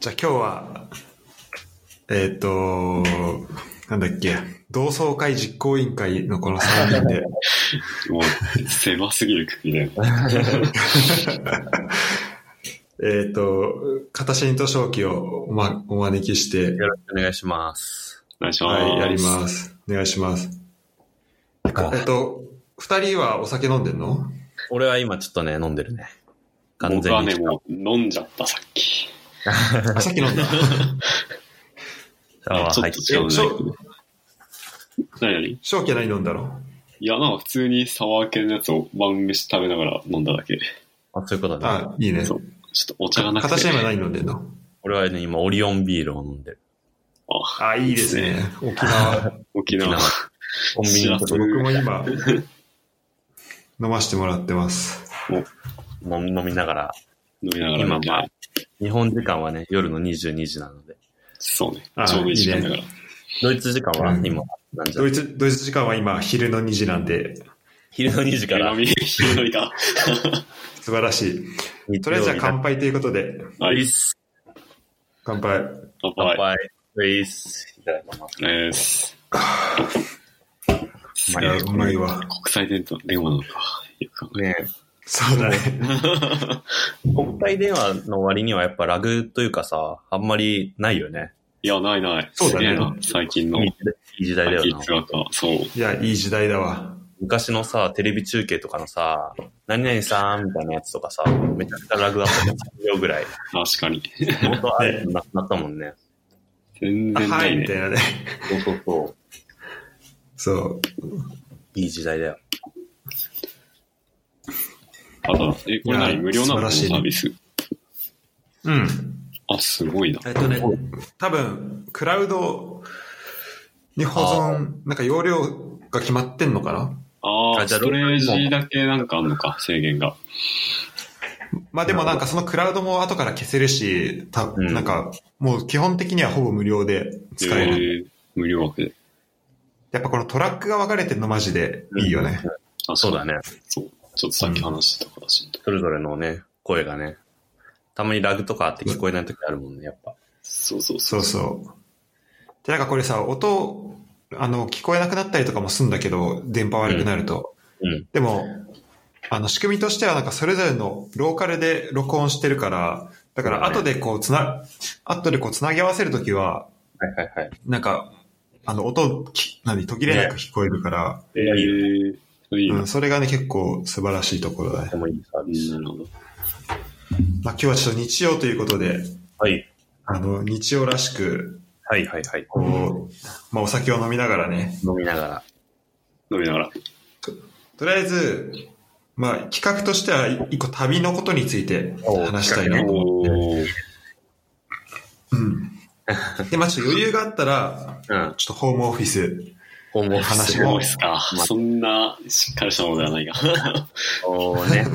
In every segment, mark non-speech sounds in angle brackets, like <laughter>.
じゃあ今日は、えっ、と、なんだっけ、同窓会実行委員会のこの3人で、もう、狭すぎるくくりだよ。<laughs> えっと、片新と正気をお,、ま、お招きして、よろしくお願いします。お願いします。はい、やります。お願いします。えっと、二人はお酒飲んでんの？俺は今ちょっとね、飲んでるね。完全に。僕はね、もう飲んじゃった、さっき。あ、さっき飲んだ。シャワー入ってちょっと違うね。何？々い正気は何飲んだろや、なんか普通にサワー系のやつを晩飯食べながら飲んだだけ。あ、そういうことね。あ、いいね。そう。ちょっとお茶がなくて。片新は何飲んでんの？俺はね、今オリオンビールを飲んでる。あ、あ、いいですね。<laughs> 沖縄。沖縄。コンビニ僕も今、飲ましてもらってます。飲飲みながら、飲みながら今まあ日本時間はね、夜の22時なので、そうねあ。ちょうどいい時間だから。ドイツ時間はうん今、なんじゃドイツ、ドイツ時間は今、昼の2時なんで、昼の2時から <laughs> 昼飲みか。<laughs> 素晴らしい。日とりあえずじゃあ乾杯。杯ということで、はい。乾杯。乾杯。乾杯。いただきます。です。うまいわ。国際電話なのか。よく考えねそうだね。<laughs> 国際電話の割にはやっぱラグというかさ、あんまりないよね。いや、ないない。そうだね最近のいい時代だよな。そう。いや、いい時代だわ。昔のさ、テレビ中継とかのさ、何々さんみたいなやつとかさ、めちゃくちゃラグあったね。3秒ぐらい。確かに。本当あれなくなったもんね。全然ないね。みたいなね。<laughs> そうそうそう。そう。いい時代だよ。あと、え、これ何？無料なの？このサービス。うん。あ、すごいな。えっとね、多分、クラウドに保存、なんか容量が決まってんのかな？ああ、ストレージだけなんかあんのか、制限が。まあでもなんかそのクラウドも後から消せるし、たんなんかもう基本的にはほぼ無料で使える。えー無料枠で。やっぱこのトラックが分かれてるのマジでいいよね。あそうだ。ね。そう。ちょっとさっき話してた形と。それぞれのね、声がね。たまにラグとかあって聞こえない時あるもんね、やっぱ。そうそうそうそう。で、なんかこれさ、音、あの、聞こえなくなったりとかもすんだけど、電波悪くなると。うん。でも、あの、仕組みとしてはなんかそれぞれのローカルで録音してるから、だから後でこうつな、後でこうつなぎ合わせるときは、はいはいはい。なんか、あの、音、き何、途切れなく聞こえるから、えー、いいな。うん、それがね、結構素晴らしいところだねと。てもいいサービス。なるほど。まあ今日はちょっと日曜ということで、はい。あの、日曜らしく、はいはいはい。こう、まあお酒を飲みながらね、飲みながら。飲みながら。とりあえず、まあ企画としては一個旅のことについて話したいなと思って。うん。で、まあちょっと余裕があったら、うん。ちょっとホームオフィス、ホームオフィスそう話もですか。そんなしっかりしたものではないが。<laughs> をね、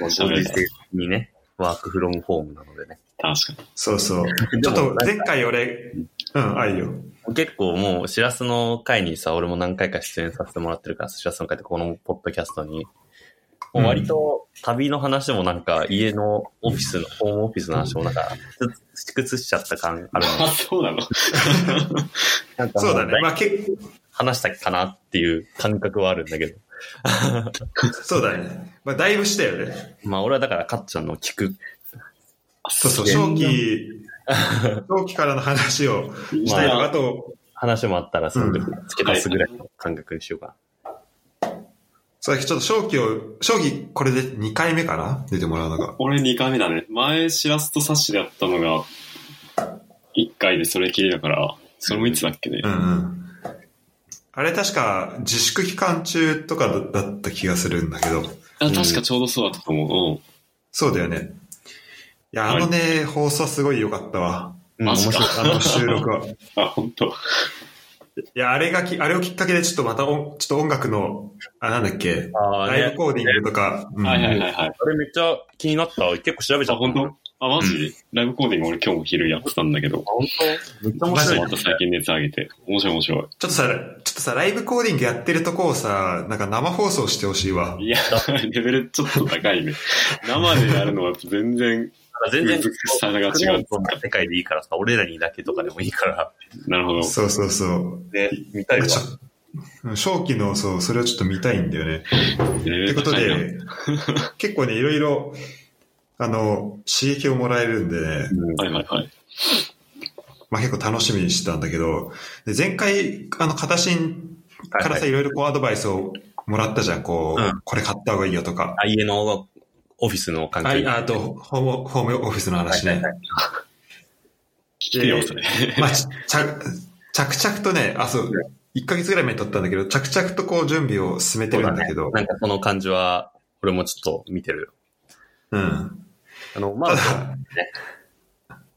ご時世にね、ワークフロムホームなのでね。確かに。そうそう。ちょっと前回俺、うん、あいいよ。結構もう、しらすの回にさ、俺も何回か出演させてもらってるから、しらすの回ってこのポッドキャストに。もう割と旅の話もなんか家のオフィスの、ホームオフィスの話もなんか、つくつしちゃった感あるの <laughs> あ、そうなのなんかもそうだね。まあ結構、話したかなっていう感覚はあるんだけど。<laughs> そうだね。まあだいぶしたよね。まあ俺はだからかっちゃんの聞く。そうそう、正気、正気からの話をしたいのかあと、話もあったらその時付け足すぐらいの感覚にしようかそうだけどちょっと正気を、正気これで2回目かな？出てもらうのが。俺2回目だね。前、しらすとサッシでやったのが、1回でそれきりだから、それもいつだっけね。うんうん。あれ確か自粛期間中とかだった気がするんだけど。あ確かちょうどそうだったと思う。そうだよね。いや、あのね、放送すごい良かったわ。な。マジかあの収録は。いうん。あ、本当。や、あれがき、あれをきっかけでちょっとまたおちょっと音楽の、あ、なんだっけ、ああね。ライブコーディングとか、うんはいはいはいはい。あれめっちゃ気になった。結構調べちゃあ、った。本当？あ、マジ、ライブコーディング俺今日も昼やってたんだけど、本当？めっちゃ面白いま。た最近熱上げて。面白い面白ちょっとさ、ちょっとさ、ライブコーディングやってるとこをさ、なんか生放送してほしいわい。。いや、レベルちょっと高いね。生でやるのは全然全然、差が違う世界でいいからさ、俺らにだけとかでもいいから、なるほど。そうそうそう。ね、見たいわ。正気の、そう、それをちょっと見たいんだよね。えとーいうことで、<laughs> 結構ね、いろいろ、あの、刺激をもらえるんでね、うんはいはいはい。まあ結構楽しみにしてたんだけど、で前回、あの、片新からさ、いろいろこうアドバイスをもらったじゃん、こう、うんこれ買った方がいいよとか。あ家のオフィスの関係。ああと、ホーム、ホームオフィスの話ね。はいはい聞きよ、それ。まあ、ち着着々とね、あ、そう、1ヶ月ぐらい前に撮ったんだけど、着々とこう準備を進めてるんだけど、なんかその感じは、俺もちょっと見てる。うん。あの、まあ、ただ、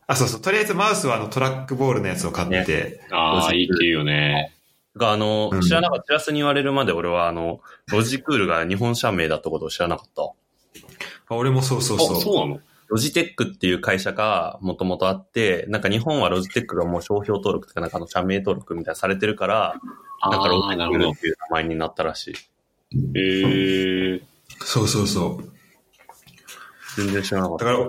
あ、そうそう、とりあえずマウスはあのトラックボールのやつを買って、ああ、いいって言うよね。が、あのうん、知らなかった、チラスに言われるまで俺は、あの、ロジクールが日本社名だったことを知らなかった。あ俺もそうそうあ、そう。そうなの？ロジテックっていう会社がもともとあって、なんか日本はロジテックがもう商標登録とかなんかあの社名登録みたいなされてるから、なんかロジテ。ックっていう名前になったらしい。ええそうそうそう。全然知らなかった。だから、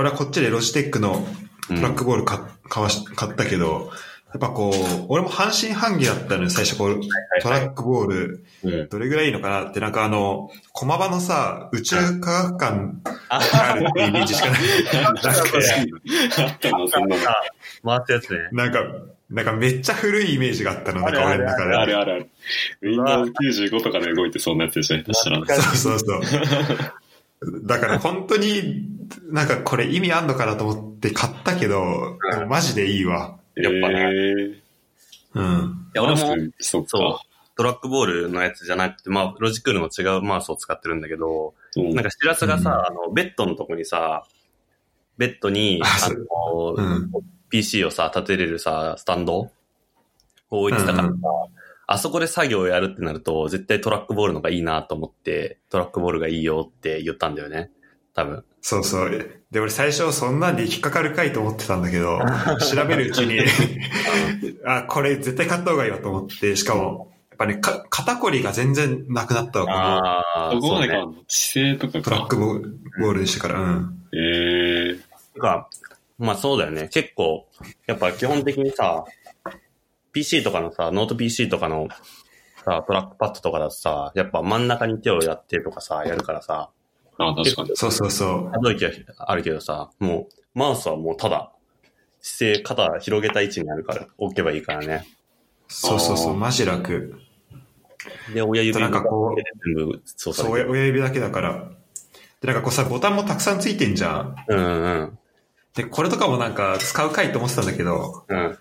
俺はこっちでロジテックのトラックボール買買わし買ったけど、やっぱこう、俺も半信半疑だったのよ、最初こう、トラックボール、うん。どれぐらいいいのかなって、なんかあの、駒場のさ、宇宙科学館あ、があるってイメージしかない。なんかあったやつね。なんか、なんかめっちゃ古いイメージがあったの、なんか俺の中で。あるあるある。Windows 95とかで動いてそうなやつでしょ、下手したら。そうそうそう。だから本当に、なんかこれ意味あんのかなと思って買ったけど、でもマジでいいわ。やっぱね。うん。や、俺も、ー、そうか。トラックボールのやつじゃなくて、まあ、ロジクールの違うマウスを使ってるんだけど、うんなんか、しらすがさ、あの、ベッドのとこにさ、ベッドに、ああそうの、うん PC をさ、立てれるさ、スタンドを置いてたからさ、うんあそこで作業をやるってなると、絶対トラックボールの方がいいなと思って、トラックボールがいいよって言ったんだよね。多分。そうそう。で、俺最初そんなんで引っかかるかいと思ってたんだけど、<laughs> 調べるうちに、<laughs> あ、これ絶対買った方がいいわと思って、しかも、やっぱね、か肩こりが全然なくなったわ、このああ、そうね。か、姿勢とかか。トラックボールにしてから、うん。ええてか、まあそうだよね。結構、やっぱ基本的にさ、PC とかのさ、ノート PC とかのさ、トラックパッドとかだとさ、やっぱ真ん中に手をやってとかさ、やるからさ、あ確かに。そうそうそう。可動域はあるけどさ、もう、マウスはもうただ、姿勢、肩広げた位置にあるから、置けばいいからね。そうそうそう、マジ楽。で、親指なんかこうで全部操作そう、親指だけだから。で、なんかこうさ、ボタンもたくさんついてんじゃん。うんうんで、これとかもなんか使うかいと思ってたんだけど、うん。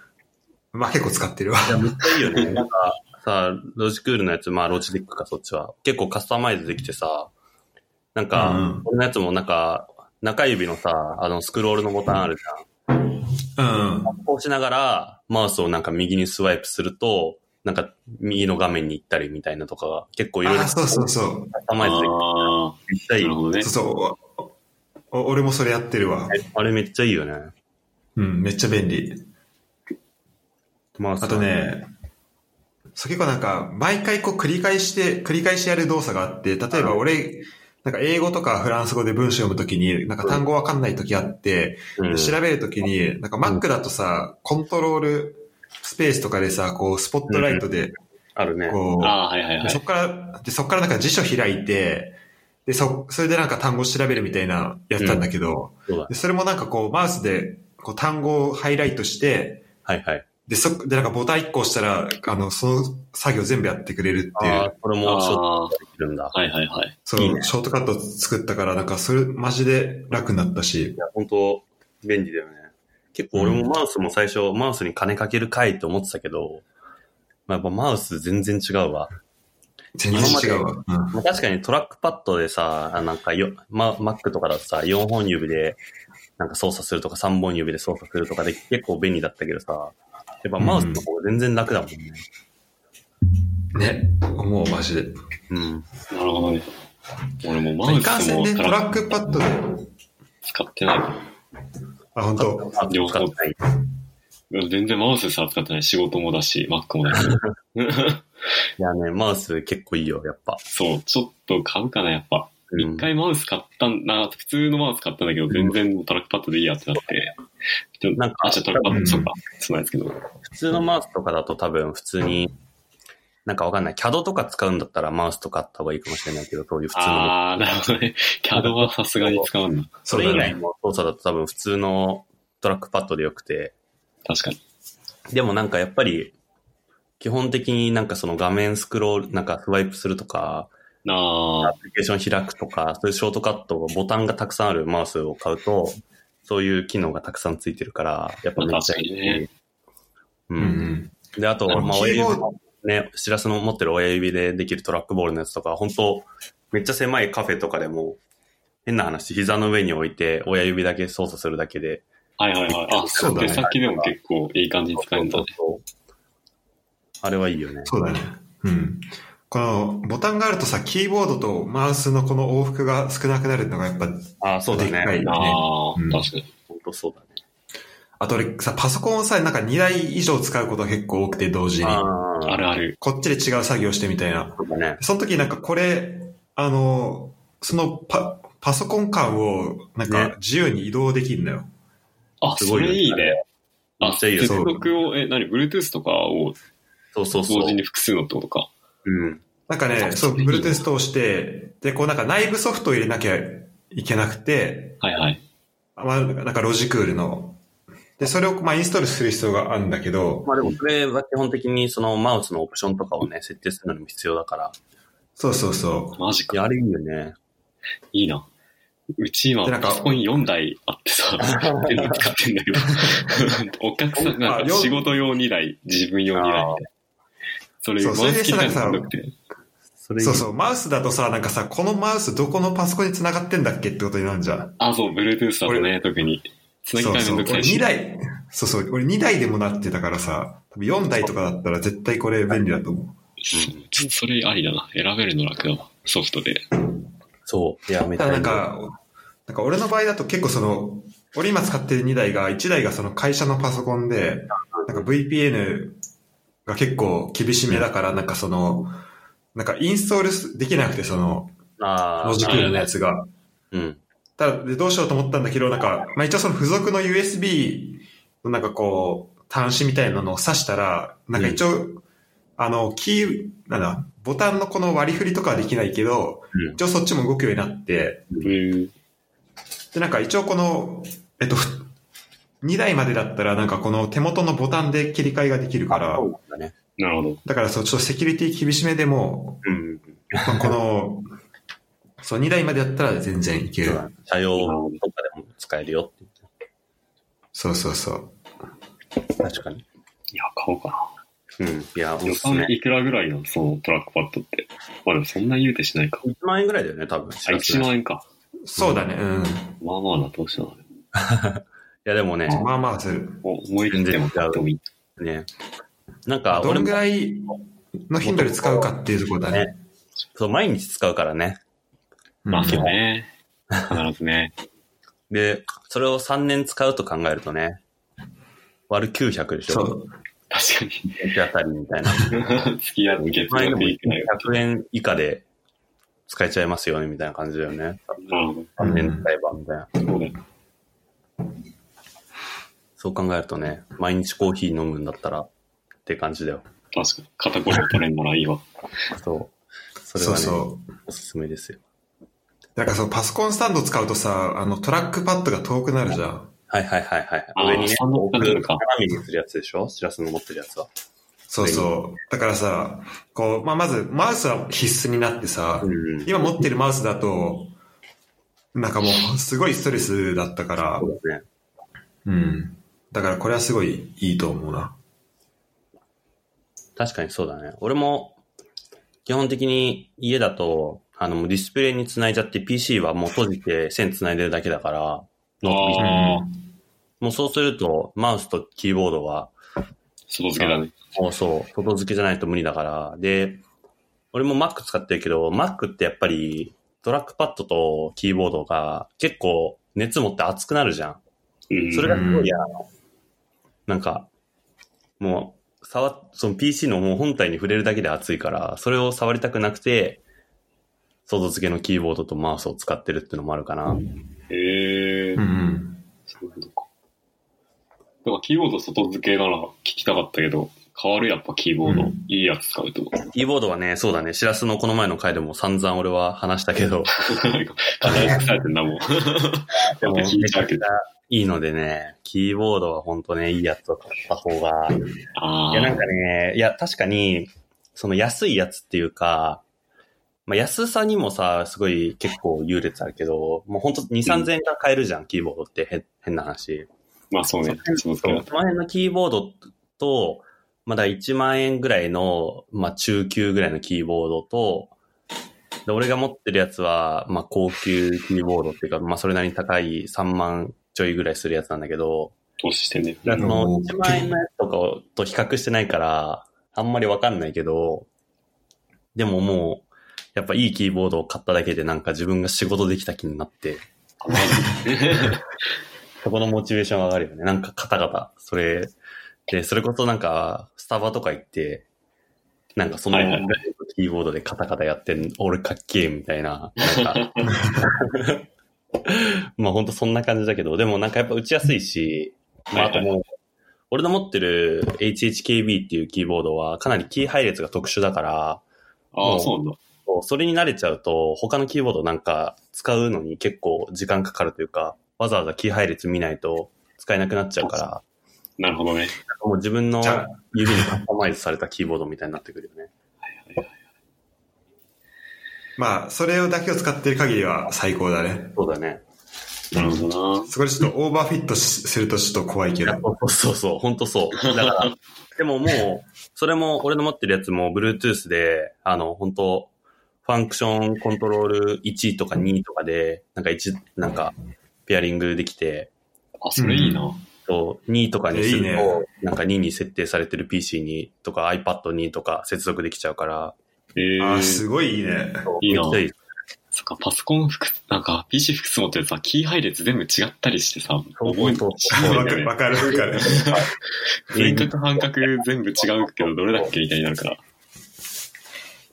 うん。まあ結構使ってるわ。いや、めっちゃいいよね。なんか、さ、ロジクールのやつ、まあ、ロジテックか、そっちは。結構カスタマイズできてさ、なんか、うん俺のやつもなんか、中指のさ、あの、スクロールのボタンあるじゃん。うん。こうしながら、マウスをなんか右にスワイプすると、なんか、右の画面に行ったりみたいなとかが、結構いろいろあ、そうそうそう。カスタマイズできて、あめっちゃいいあ、なる。ほどねそう。そう俺もそれやってるわ。あれめっちゃいいよね。うん、めっちゃ便利。マウス。あと。ね、そう結構なんか、毎回こう繰り返して、繰り返しやる動作があって、例えば俺、なんか英語とかフランス語で文章読むときに、なんか単語わかんないときあって、うん、調べるときに、なんか Mac だとさ、コントロールスペースとかでさ、こう、スポットライトで、あるね。こう、ああ、はいはいはいでそ。っから、で、そっからなんか辞書開いて、で、そ、それでなんか単語調べるみたいなやったんだけど、そ。で、それもなんかこう、マウスで、こう、単語をハイライトして、はいはい。で、そ、で、なんかボタン1個押したら、あの、その作業全部やってくれるっていう、ああ、これもショートあできるんだ。あ、はいはいはい。そう、いいねショートカット作ったから、なんかそれ、マジで楽になったしい、や、本当便利だよね。結構俺もマウスも最初、マウスに金かけるかいって思ってたけど、まあ、やっぱマウス全然違うわ。全然違うわ。確かにトラックパッドでさ、あなんかよ、ま、Mac とかだとさ、4本指でなんか操作するとか3本指で操作するとかで結構便利だったけどさ、やっぱマウスの方が全然楽だもんね。ね、思う、マジで。うん。なるほどね。俺もうマウいかんスせんね、トラもトラックパッドで、使ってない。あ、本当？あ両方使っ全然マウスさ、使ってない。仕事もだし、Mac もだし。<laughs> いやね、マウス結構いいよ、やっぱ。そう、ちょっと買うかな、やっぱ。うん一回マウス買ったんな、普通のマウス買ったんだけど、全然トラックパッドでいいやってなって、ちょなんかあ、じゃあトラックパッド、うんそうか、そうなんですけど。普通のマウスとかだと多分普通に、なんかわかんない。CAD とか使うんだったらマウスとかあった方がいいかもしれないけど、そういう普通の。あー、なるほどね。CAD はさすがに使うんだ。それ以外ね。の操作だと多分普通のトラックパッドでよくて、確かに。でもなんかやっぱり、基本的になんかその画面スクロール、なんかスワイプするとか、なアあプリケーション開くとか、そういうショートカット、ボタンがたくさんあるマウスを買うと、そういう機能がたくさんついてるから、やっぱめっちゃいい。ねう。うんん。で、あと、まあ、キ親指ね、しらすの持ってる親指でできるトラックボールのやつとか、本当めっちゃ狭いカフェとかでも、変な話、膝の上に置いて、親指だけ操作するだけで、はいはいはい。あ、そうだね手先でも結構いい感じに使えるんだね。あれはいいよね。そうだね。うん。このボタンがあるとさ、キーボードとマウスのこの往復が少なくなるのがやっぱ、ああ、そうだね。でっかいねああ、うん確かに。本当そうだね。あと俺さ、パソコンをさ、なんか2台以上使うことが結構多くて同時に。ああ、あるある。こっちで違う作業してみたいな。そうだね。その時なんかこれ、あの、そのパ、パソコン間をなんねか自由に移動できるんだよ。あ、そすごいよれいいね。あ、接続を、え、何 ?Bluetooth とかをそうそうそう。同時に複数のってことか。うん。なんかね、あそう、それいいね Bluetooth 通して、で、こうなんか内部ソフトを入れなきゃいけなくて、はいはい。まあ、なんかロジクールの。で、それをまあインストールする必要があるんだけど、まあでも、それは基本的にそのマウスのオプションとかをね、設定するのにも必要だから。そうそうそマジか。いや、あれいいよね。いいな。うち今でなんかパソコン4台あってさ、全部使ってんだけど、<laughs> お客さんが仕事用2台、自分用2台みたいな。それ、マウスくて。う。そうそう、マウスだとさ、なんかさ、このマウスどこのパソコンに繋がってんだっけってことになるじゃん。あ、そう、Bluetooth だとね、特に。つなぎ替えめそうそう。俺んどくさいし。2台、そうそう、俺2台でもなってたからさ、多分4台とかだったら絶対これ便利だと思う。ちょっとそれありだな。選べるの楽だわ。ソフトで。そう。いや、めったちゃいいだなんか、なんか俺の場合だと結構その、俺今使ってる2台が、1台がその会社のパソコンで、なんか VPN が結構厳しめだから、なんかその、なんかインストールできなくて、その、ああ、ロジクールのやつが。うん。ただ、でどうしようと思ったんだけど、なんか、まあ一応その付属の USB のなんかこう、端子みたいなのを挿したら、なんか一応、あの、キー、なんだ、ボタンのこの割り振りとかはできないけど、うん一応そっちも動くようになって、うん。で、なんか一応この、えっと、2台までだったらなんかこの手元のボタンで切り替えができるからそ、うだね。なるほど。だからそう、ちょっとセキュリティ厳しめでも、うん。まあこの、そう、2台までだったら全然いける。車用とかでも使えるよって。そうそうそう。確かに。いや、買おうかな。うん。いや、お予すすめ算。いくらぐらいなのそのトラックパッドって。まあでもそんな言うてしないか。1万円ぐらいだよね、多分。あ、1万円か。そうだね、うん。まあまあな投資だな。いや、でもね、まあまあする。お思い切っても買ってもいい。ね。なんか、どんぐらいの頻度で使うかっていうところだね。そう、毎日使うからね。まあそううん。ね。必ずね。<laughs> で、それを3年使うと考えるとね、割る900でしょ。そう。確かに。1あたりみたいな。付き合って月前でも額いくらよ。100円以下で使えちゃいますよ。ね、みたいな感じだよ。ね。なるほど。3年使えば、みたいな。そう。そう考えるとね、毎日コーヒー飲むんだったらって感じだよ。確かに。肩こりを取れんならいいわ。そう。それそうはね、そう。おすすめですよ。だからそう、パソコンスタンド使うとさ、あの、トラックパッドが遠くなるじゃん。はいはいはいはい。上にね、斜めにするやつでしょ？シラスの持ってるやつは。そうそう。だからさ、こう、まあ、まず、マウスは必須になってさ、うん。今持ってるマウスだと、なんかもう、すごいストレスだったからそ、うだね。うん。だからこれはすごいいいと思うな。確かにそうだね。俺も、基本的に家だと、あの、ディスプレイにつないじゃって PC はもう閉じて線つないでるだけだから、ノートもうそうすると、マウスとキーボードは、外付けだね。もうそう、外付けじゃないと無理だから、で、俺も Mac 使ってるけど、Mac ってやっぱり、トラックパッドとキーボードが結構熱持って熱くなるじゃん。うん。それがすごい嫌なの。なんか、もう、触っ、その PC のもう本体に触れるだけで熱いから、それを触りたくなくて、外付けのキーボードとマウスを使ってるっていうのもあるかな。へえうんうん。そういうことか。だからキーボード外付けなら聞きたかったけど、変わるやっぱキーボード。うんいいやつ使うと。キーボードはね、そうだね、しらすのこの前の回でも散々俺は話したけど、なんか、課題されてんだもん。でもまた聞いちゃうけど。いいのでね、キーボードは本当ね、いいやつを買った方が。いや、なんかね、いや、確かに、その安いやつっていうか、まあ、安さにもさ、すごい結構優劣あるけど、もうほんと2、3000円から買えるじゃん、キーボードってへ変な話。まあそうね。その辺のキーボードと、まだ1万円ぐらいの、まあ中級ぐらいのキーボードと、で、俺が持ってるやつは、まあ高級キーボードっていうか、まあそれなりに高い3万ちょいぐらいするやつなんだけど、投資してね。だからそのおー1万円のやつとかと比較してないから、あんまりわかんないけど、でももう、やっぱいいキーボードを買っただけでなんか自分が仕事できた気になって、<laughs> <laughs> そこのモチベーション上がるよね。なんかカタカタ。それ、で、それこそなんか、スタバとか行って、なんかそのキーボードでカタカタやってん、俺かっけえみたいな。なんか <laughs> まあほんとそんな感じだけど、でもなんかやっぱ打ちやすいし、まああともう、俺の持ってる HHKB っていうキーボードはかなりキー配列が特殊だから、ああ、そうなんだ。それに慣れちゃうと、他のキーボードなんか使うのに結構時間かかるというか、わざわざキー配列見ないと使えなくなっちゃうから、なるほどね。もう自分の指にカスタマイズされたキーボードみたいになってくるよね。まあ、それをだけを使ってる限りは最高だね。そうだね。なるほどな。そこでちょっとオーバーフィットしするとちょっと怖いけど。そうそうそう、本当そう。だから、でももう、それも、俺の持ってるやつも Bluetooth で、あの、本当ファンクションコントロール1とか2とかで、なんか1、なんか、ペアリングできて、あ、それいいな。と2とかにすると、えいいねなんか2に設定されてる PC にとか iPad にとか接続できちゃうから、ええあー、すごいいいね。いいな。そっか、パソコン複、なんか PC 複数持ってるとさ、キー配列全部違ったりしてさ、覚えてわかる、わかる、わかる。<laughs> 全角半角全部違うけど、どれだっけみたいになるから。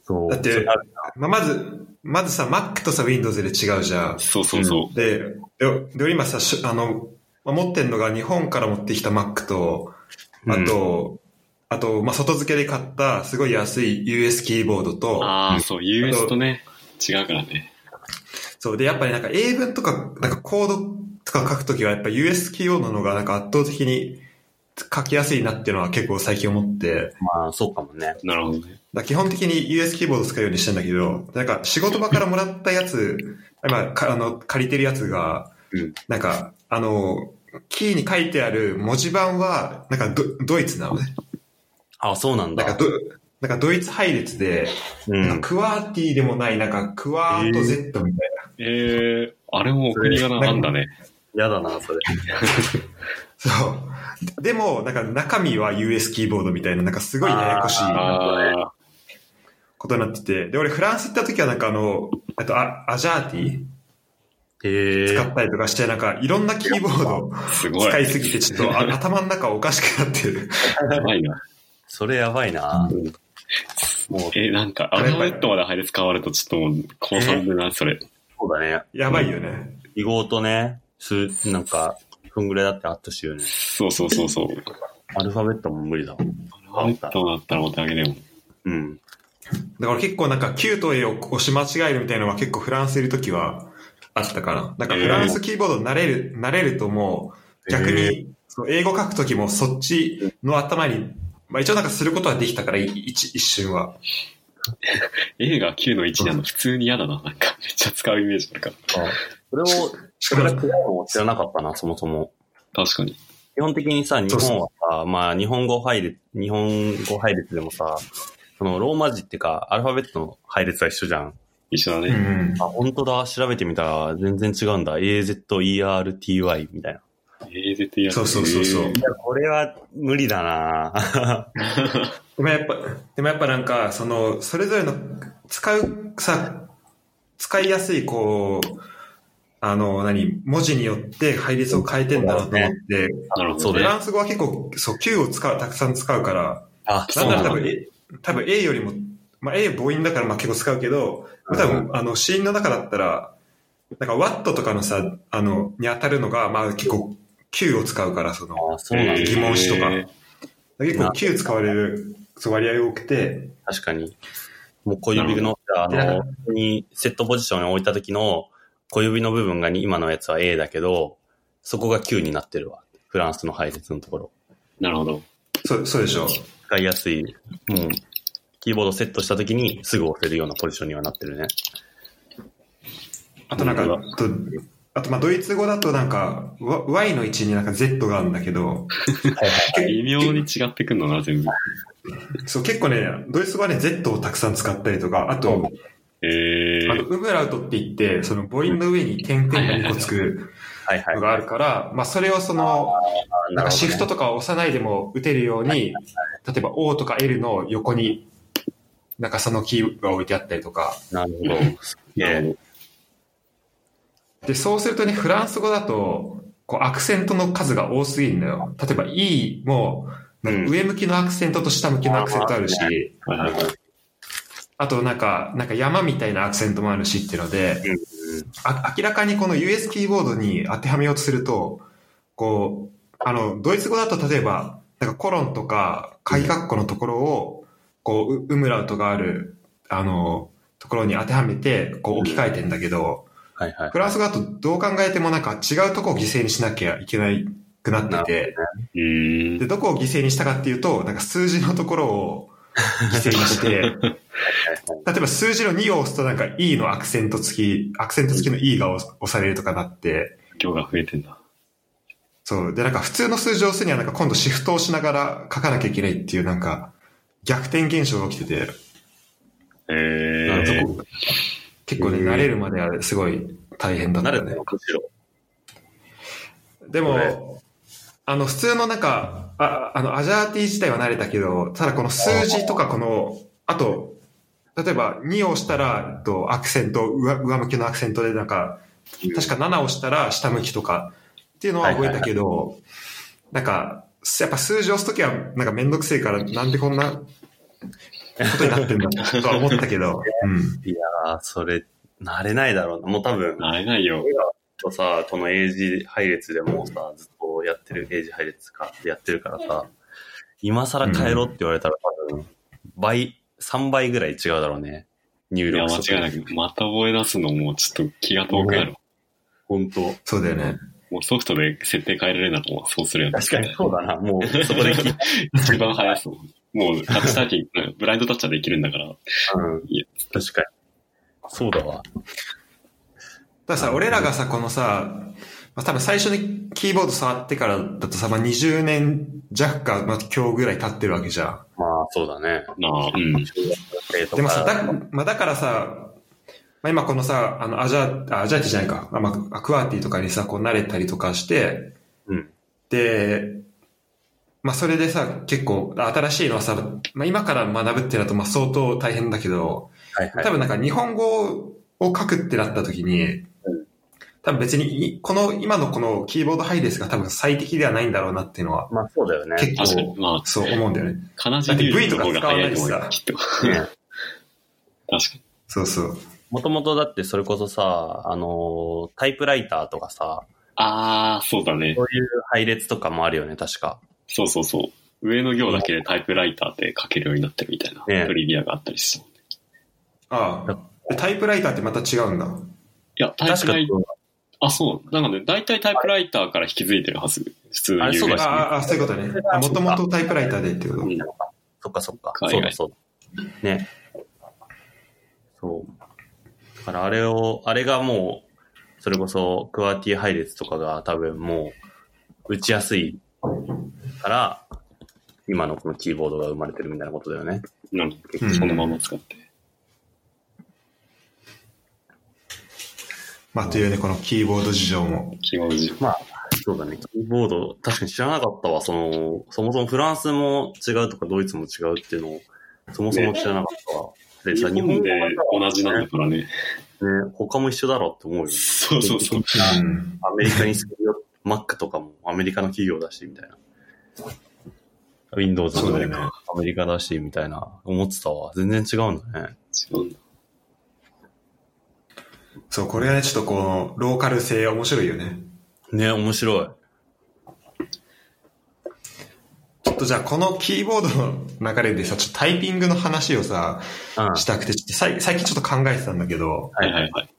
そう。だってまあ、まず、まずさ、Mac とさ、Windows で違うじゃん。そうそうそう。で、で、で俺今さ、しあの、まあ、持ってんのが日本から持ってきた Mac と、あと、あと、まあ、外付けで買ったすごい安い US キーボードと、ああ、そう、US とね、違うからね。そう、で、やっぱりなんか英文とか、なんかコードとか書くときはやっぱ US キーボードの方がなんか圧倒的に書きやすいなっていうのは結構最近思って、まあ、そうかもね。なるほどね。基本的に US キーボード使うようにしてんだけど、なんか仕事場からもらったやつ、今かあの借りてるやつが、うんなんかあの、キーに書いてある文字盤は、なんかドドイツなのね。あ、そうなんだ。なんかド、なんかドイツ配列で、うん。なんかクワーティでもない、なんかクワート Z みたいな。ええあれもお国柄なんだね。やだな、それ。<laughs> そう。でも、なんか中身は US キーボードみたいな、なんかすごいややこしいああ、ことになってて。で、俺フランス行った時はなんかあの、あとアアジャーティ。使ったりとかして、なんかいろんなキーボードすごい。使いすぎて、ちょっとあ <laughs> 頭の中おかしくなってる。やばいな。それやばいな。もう、え、なんか、アルファベットまで配列変わるとちょっともう、高三だな、それ。そうだね。やばいよね。記号とね、す、なんか、そんぐらいだってあったしよね。そうそうそうそう。アルファベットも無理だもん。アルファベットだったらお手上げでも。うん。だから結構なんか Q と A を押し間違えるみたいなのが結構フランスいる時はあったかな。なんかフランスキーボード慣れる、慣れるともう逆へに、英語書く時もそっちの頭に、まあ一応なんかすることはできたから、い一一瞬は。A が9の1なの普通に嫌だな。なんか、めっちゃ使うイメージあるから。それを、それが違うのも知らなかったな、そもそも。確かに。基本的にさ、日本はさ、まあ、日本語配列、日本語配列でもさ、その、ローマ字っていうか、アルファベットの配列は一緒じゃん。う一緒だね。ん。あ、本当だ、調べてみたら全然違うんだ。AZERTY みたいな。A、Z、E、R。そうそうそうそうえーいや、これは無理だな <laughs> でもやっぱ、でもやっぱなんか、その、それぞれの使う、さ、使いやすい、こう、あの、何、文字によって配列を変えてんだなと思って、なるほどね。フランス語は結構、そう、Q を使う、たくさん使うから、あ、なんなら多分、そうなんだ。え多分 A よりも、まあ A 母音だからまあ結構使うけど、まあ多分、あの、子音の中だったら、なんかワットとかのさ、あの、に当たるのが、まあ結構 Q を使うから、その。疑問詞とかえー結構 Q 使われる割合多くて、確かに。もう小指の、あの、にセットポジションに置いた時の小指の部分がに今のやつは A だけど、そこが Q になってるわ。フランスの配列のところ。なるほど。そう、そうでしょ。使いやすい。もう、キーボードセットした時にすぐ押せるようなポジションにはなってるね。あとなんか、うとあとまあドイツ語だとなんか、わ Y の位置になんか Z があるんだけど、微妙に違ってくんのな、全部。そう結構ね、ドイツ語はね、Z をたくさん使ったりとか、あと、えあと、ウムラウトって言って、その母音の上に点々が2個つくはいはい。のがあるから、まあそれをその、なんかシフトととかを押さないでも打てるように、例えば O とか L の横に、なんかそのキーが置いてあったりとか。なるほど。すげえ。で、そうするとね、フランス語だと、こうアクセントの数が多すぎるんだよ。例えば E も、上向きのアクセントと下向きのアクセントあるし。あとなんか、なんか山みたいなアクセントもあるしっていうので、うんあ明らかにこの US キーボードに当てはめようとすると、こう、あの、ドイツ語だと例えば、なんかコロンとか、鍵括弧のところを、こう、ウウムラウトがある、あの、ところに当てはめて、こう置き換えてんだけど、はいはいフ。ランス語だとどう考えてもなんか違うとこを犠牲にしなきゃいけないくなってて、うーん。で、どこを犠牲にしたかっていうと、なんか数字のところを犠牲にして、<laughs> 例えば数字の2を押すとなんか E のアクセント付き、アクセント付きの E が押押されるとかなって、量が増えてんだ。そう。で、なんか普通の数字を押すにはなんか今度シフトをしながら書かなきゃいけないっていうなんか逆転現象が起きてて、えー。結構ね、うん慣れるまではすごい大変だったね。でも、あの、普通のなんか、ああの、アジャーティ自体は慣れたけど、ただこの数字とかこの、あと、例えば2を押したら、と、アクセント、上上向きのアクセントでなんか、確か7を押したら下向きとかっていうのは覚えたけど、なんか、やっぱ数字を押すときはなんかめんどくせえから、なんでこんなことになってんだとは思ったけど、うん。いやー、それ、慣れないだろうな。もう多分、なれないよ。とさ、この英字配列でもさ、ずっとやってる、英字配列か、でやってるからさ、今更変えろって言われたら多分、倍、3倍ぐらい違うだろうね。入いや、力間違いなく。また覚え出すのもちょっと気が遠くなる。本当そうだよね。もうソフトで設定変えられるならもうそうするよね。確かにそうだな。もう、そこで <laughs> 一番早そう。もうタッチターキン、ブラインドタッチはできるんだから。うんいや。確かに。そうだわ。たださ、俺らがさ、このさ、まあ、多分最初にキーボード触ってからだとさ、まあ、20年弱か、まあ、今日ぐらい経ってるわけじゃん。まあ、そうだね。まあ、うん。でもさ、だ、まあ、だからさ、まあ、今このさ、あの、アジャアジャーティじゃないか、あまあ、アクアーティとかにさ、こう慣れたりとかして、うん。で、まあ、それでさ、結構、新しいのはさ、まあ、今から学ぶってなると、まあ、相当大変だけど、はいはい。多分なんか日本語を書くってなった時に、多分別にい、この、今のこのキーボード配列が多分最適ではないんだろうなっていうのは、まあ、そうだよね。結。構、まあ、そう思うんだよね。かなじ入力の方が早いと思うよだっ、きっと。ね確かに。そうそう。もともとだってそれこそさ、あのータイプライターとかさ、あー、そうだねそ。ういう配列とかもあるよね、確か。そうそうそう。上の行だけでタイプライターって書けるようになってるみたいなねトリビアがあったりしそう。ああ。でタイプライターってまた違うんだ。いや、タイ確かプライター、あ、そう。なんかね、大体タイプライターから引き継いでるはず。普通のあれそうああ、そういうことね。もともとタイプライターでってこと。うんそっかそっか。そうだそうだ。ね。そう。だからあれを、あれがもう、それこそクワーティ配列とかが多分もう打ちやすいから、今のこのキーボードが生まれてるみたいなことだよね。なんかうんそのまま使って。まあ、というね、このキーボード事情も。キーボード事まあ、そうだね。キーボード、確かに知らなかったわ。その、そもそもフランスも違うとかドイツも違うっていうのを、そもそも知らなかったわ。でさ、日本で同じなんだからね。ね、他も一緒だろうって思うよね。そうそうそう。うん。アメリカにするよ、マックとかもアメリカの企業だし、みたいな。Windows のそうだよねアメリカだし、みたいな、思ってたわ。全然違うんだね。違うんだ。そう、これはね、ちょっとこの、ローカル性面白いよね。ね、面白い。ちょっとじゃあ、このキーボードの流れでさ、ちょっとタイピングの話をさ、うん。したくて、ちょっと最近ちょっと考えてたんだけど、はいはいはい。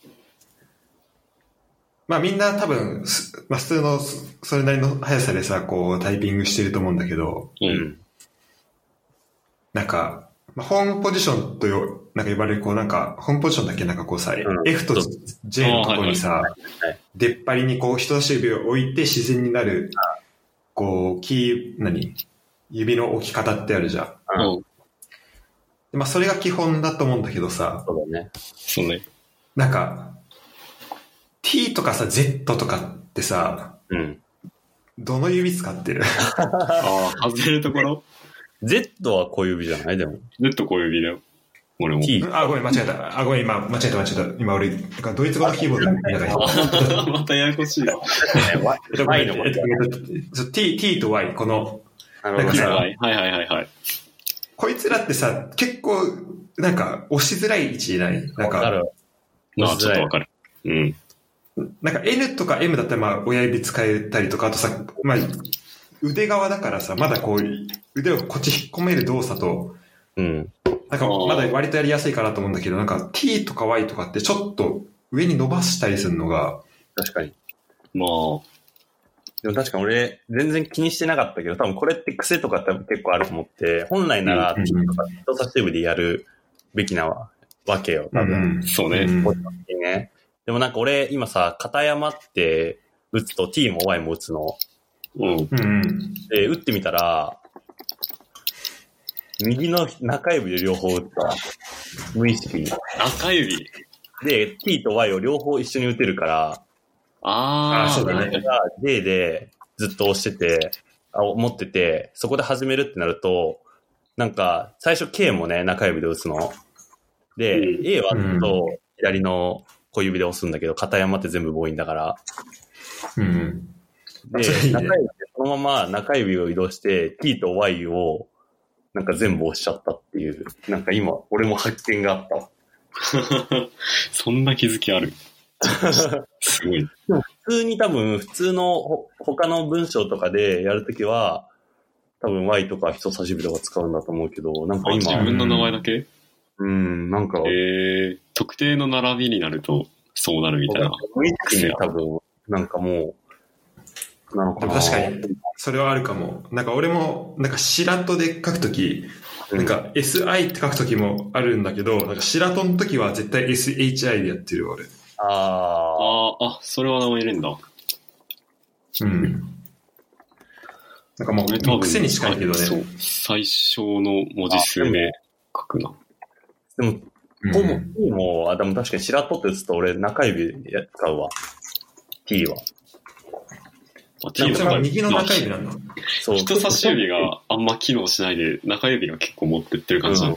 まあみんな多分、すまあ普通の、そそれなりの速さでさ、こうタイピングしてると思うんだけど、う。うんん。なんか、まあ、ホームポジションとよ、なんか呼ばれる、こうなんか、ホームポジションだっけ？なんかこうさ、ん F と J のとこにさ、はい出っ張りにこう人差し指を置いて自然になる、こう、キー、何？指の置き方ってあるじゃん。うん。まあそれが基本だと思うんだけどさ、そうだね。そうね。なんか、T とかさ、Z とかってさ、うん。どの指使ってる？ああ、外れるところ？<laughs> Z は小指じゃない？でも。?Z 小指だよ。俺も。T。あ、ごめん、間違えた。あ、ごめん、今、間違えた、間違えた。今俺、なんかドイツ語のキーボード見ながら <laughs> またややこしいな。<laughs> Y の T、T と Y、この、なるはいはいはいはいはい。こいつらってさ、結構、なんか、押しづらい位置じゃない？なんか、わかる。まあちょっとわかる。うん。なんか N とか M だったらまあ親指使えたりとか、あとさ、まあ、腕側だからさ、まだこう、腕をこっち引っ込める動作と、うん。なんかまだ割とやりやすいかなと思うんだけど、なんか T とか Y とかってちょっと上に伸ばしたりするのが、確かに。まあ、でも確かに俺、全然気にしてなかったけど、多分これって癖とか多分結構あると思って、本来なら人差し指でやるべきなわけよ、多分。そうね。うんこっちにね。でもなんか俺、今さ、片山って打つと T も Y も打つの。うん。で、打ってみたら、右の中指で両方打った。無意識に。赤指。で、T と Y を両方一緒に打てるから、ああ、あそうだね俺が J でずっと押してて、あ持ってて、そこで始めるってなると、なんか、最初 K もね、中指で打つの。で、うん A はずっと左の小指で押すんだけど、片山って全部母音だから。うん。で、中指でそのまま中指を移動して、T と Y をなんか全部押しちゃったっていう、なんか今、俺も発見があったわ。<laughs> そんな気づきある？すごい。普通に多分、普通のほ他の文章とかでやるときは、多分 Y とか人差し指とか使うんだと思うけど、なんかあ自今、分の名前だけ？うん、なんか、えー、特定の並びになるとそうなるみたいな。無意識に多分、なんかもう、なのかな。確かに、それはあるかも。なんか俺も、なんか白戸で書くとき、うん、なんか SI って書くときもあるんだけど、なんか白戸のときは絶対 SHI でやってる俺。ああ、ああ、あ、それは名前入れんだ。うん。なんかもう、俺多分癖に近いけどそうね。。最小の文字数で書くな。でも、うんほぼ T も、あ、でも確かに白戸って打つと俺中指で使うわ。T は。あでもそれは右の中ま指なんだ。そう。あ人差し指があんま機能しないで、中指が結構持ってってる感じだうん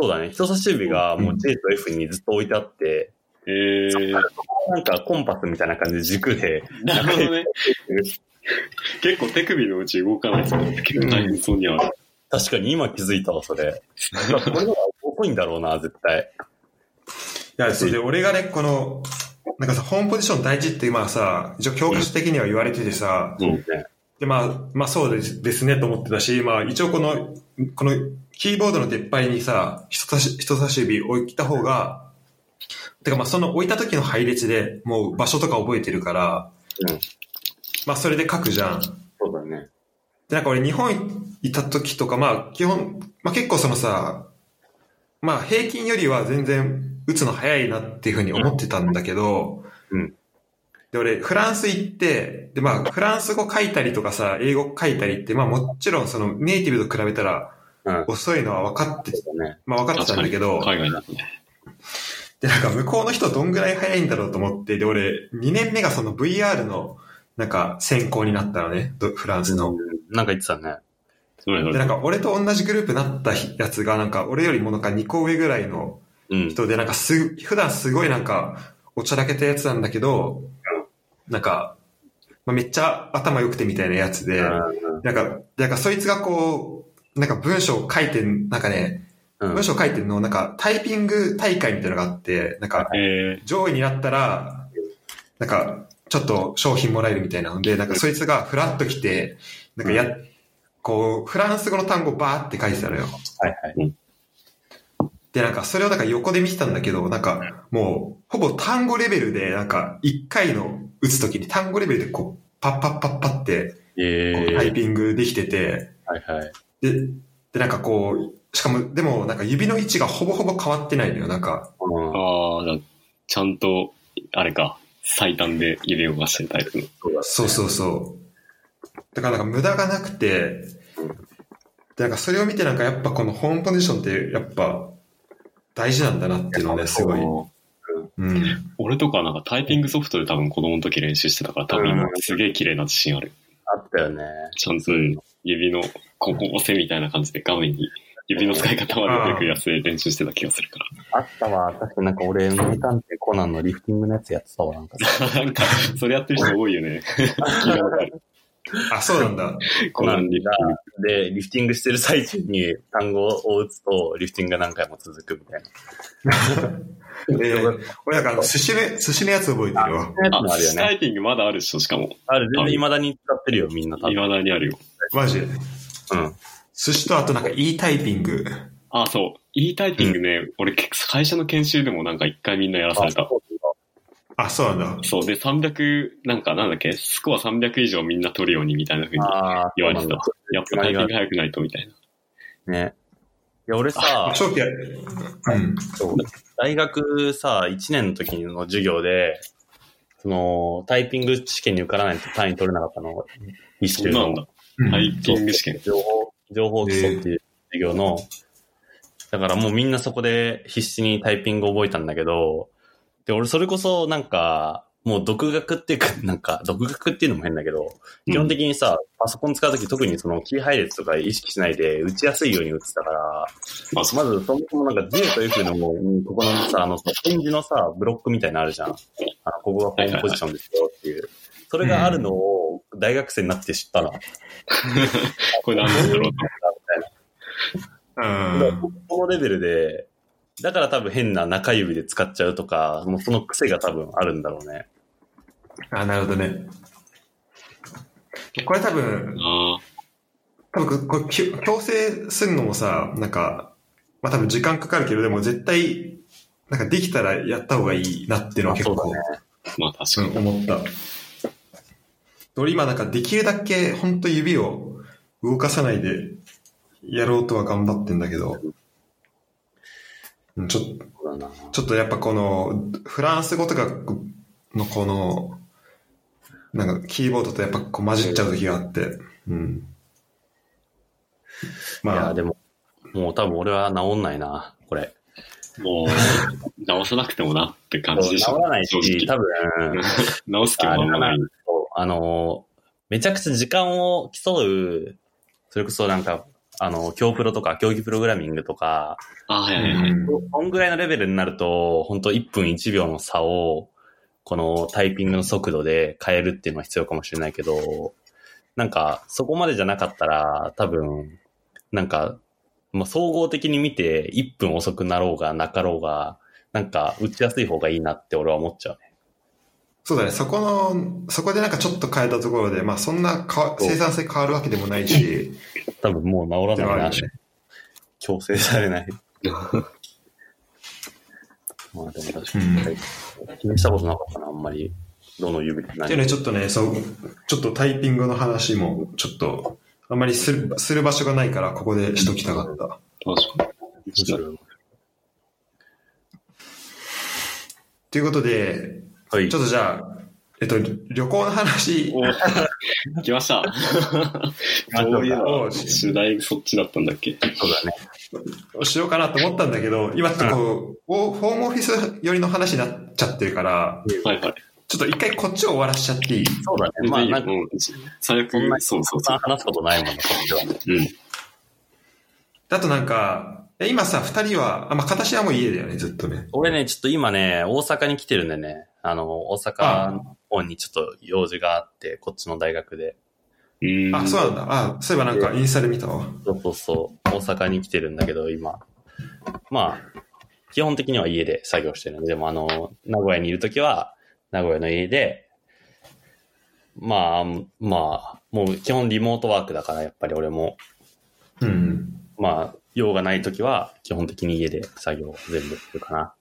そうだね。人差し指がもう J と F にずっと置いてあって、えー、なんかコンパスみたいな感じで軸で、なるほどね。結構手首のうち動かないですね。結構大変そうにはある。確かに今気づいたわ、それ。これの方が遅いんだろうな、絶対。いや、それで俺がね、この、なんかさ、ホームポジション大事ってまあさ、一応教科書的には言われててさ、うんね。で、まあ、まあそうですですねと思ってたし、まあ一応この、このキーボードの出っ張りにさ、人差し人差し指置いた方が、てかまあその置いた時の配列でもう場所とか覚えてるから、うんまあそれで書くじゃん。そうだね。で、なんか俺日本いた時とか、まあ基本、まあ結構そのさ、まあ平均よりは全然打つの早いなっていうふうに思ってたんだけど、うんで、俺フランス行って、でまあフランス語書いたりとかさ、英語書いたりって、まあもちろんそのネイティブと比べたらうん。遅いのは分かって、そうだね。まあ分かってたんだけど、海外だとね。で、なんか向こうの人どんぐらい早いんだろうと思って、で、俺2年目がその VR のなんか専攻になったのね、どフランスの。なんか言ってたね。で、なんか俺と同じグループになったやつが、なんか俺よりもなんか2個上ぐらいのうん。人で、なんかす、普段すごいなんか、おちゃらけたやつなんだけど、なんか、まあ、めっちゃ頭良くてみたいなやつで、なんか、なんかそいつがこう、なんか文章を書いてん、なんかね、うん文章書いてんの、なんかタイピング大会みたいなのがあって、なんかえ上位になったら、なんかちょっと商品もらえるみたいなので、なんかそいつがフラッと来て、なんかや、こう、フランス語の単語バーって書いてたのよ。はいはい。で、なんかそれをなんか横で見てたんだけど、なんかもう、ほぼ単語レベルで、なんか一回の打つときに単語レベルでこう、パッパッパッパって、タイー、ピングできてて、はいはい。で、で、なんかこう、しかも、でも、なんか指の位置がほぼほぼ変わってないのよ。なんか、うんああ、じゃあちゃんと、あれか、最短で指を動かしてるタイプの。そうそうそう。だからなんか無駄がなくて、で、なんかそれを見てなんかやっぱこのホームポジションってやっぱ大事なんだなっていうのをね、すごい。うん。俺とかなんかタイピングソフトで多分子供の時練習してたから多分今すげえ綺麗な自信ある。あったよね。ちゃんと指のここ押せみたいな感じで画面に指の使い方まで出てくるやつで練習してた気がするかあったわ。確かになんか俺、名探偵コナンのリフティングのやつやってたわ。なんか。ら。<laughs> なんか、それやってる人多いよね。あそうなんだ。コナンリフティング。で、リフティングしてる最中に単語を打つと、リフティングが何回も続くみたいな。<laughs> えー、俺なんかあの寿司の、寿司のやつ覚えてるわ。やつもあるよね。タイピングまだあるでしょ、しかも。ある、全然未だに使ってるよ、みんな多未分。だにあるよ。マジ？で。うん。寿司とあとなんか E タイピング。あ、そう。E タイピングね、俺結構会社の研修でもなんか一回みんなやらされた。あ、そうなんだ。そう。で、300、なんかなんだっけ？スコア300以上みんな取るようにみたいな風にああ、言われてた。やっぱタイピング早くないとみたいな。ね。いや、俺さ、長期や、うん。そう大学さ、1年の時の授業で、その、タイピング試験に受からないと単位取れなかったの。一周のそうなんだ。うんタイピング試験。情報、情報基礎っていう授業の、だからもうみんなそこで必死にタイピング覚えたんだけど、で、俺それこそなんか、もう独学っていうか、<laughs> なんか、独学っていうのも変だけど、基本的にさ、パソコン使うとき特にそのキー配列とか意識しないで打ちやすいように打ってたから、まずそもそもなんか J と F のもう、うんここのさ、あの、点字のさ、ブロックみたいなのあるじゃん。あの、ここがホームポジションですよっていう。それがあるのを大学生になって知ったな。<laughs> これなんだろう <laughs> うん。このレベルで、だから多分変な中指で使っちゃうとか、もうその癖が多分あるんだろうね。あ、なるほどね。これ多分、あ多分これき強制するのもさ、なんか、まあ多分時間かかるけど、でも絶対、なんかできたらやった方がいいなっていうのは結構、ね。あ、まあ確かに。うん、思った。俺今なんかできるだけ本当指を動かさないでやろうとは頑張ってんだけど、うんちょ。ちょっとやっぱこの、フランス語とかのこの、なんかキーボードとやっぱこう混じっちゃう時があって、うん。いまあ、や、でも、もう多分俺は治んないな、これ。もう、直さなくてもなって感じでし治ょ。らないし正、多分、<laughs> 直す気もない。あの、めちゃくちゃ時間を競う、それこそなんか、あの、競プロとか競技プログラミングとか、あ、はいはいはい。うんこんぐらいのレベルになると、本当1分1秒の差を、このタイピングの速度で変えるっていうのは必要かもしれないけど、なんか、そこまでじゃなかったら、多分、なんか、まあ、総合的に見て、1分遅くなろうがなかろうが、なんか、打ちやすい方がいいなって俺は思っちゃうね。そうだね、そこの、そこでなんかちょっと変えたところで、まあそんなか生産性変わるわけでもないし、<laughs> 多分もう治らないな。ね強制されない。<laughs> まあでも確かに、うん気にしたことなかったな、あんまり。どの指で何？っていうね、ちょっとね、そう、ちょっとタイピングの話も、ちょっと、あんまりする、する場所がないから、ここでしときたかった。確かに。ということで、はいちょ。っとじゃあ、えっと、旅行の話、お来ました。<laughs> そういえば、主題そっちだったんだっけ？そうだね。をしようかなと思ったんだけど、今ちょっとこう、おホームオフィス寄りの話になっちゃってるから、はいはい。ちょっと一回こっちを終わらしちゃっていい？そうだね。まあ、なんか、うん最悪そんな、そうそうそう。話すことないもんね。うん。あとなんか、え今さ、二人は、あ、まあ、形はもう家だよね、ずっとね。俺ね、ちょっと今ね、大阪に来てるんでね、あの、大阪の方にちょっと用事があって、こっちの大学で。うん。あ、そうなんだ。あ、そういえばなんかインスタで見たわ。そうそうそう。大阪に来てるんだけど、今。まあ、基本的には家で作業してるんで、でもあの、名古屋にいるときは、名古屋の家で、まあ、まあ、もう基本リモートワークだから、やっぱり俺も、うん。まあ、用がないときは、基本的に家で作業を全部するかな。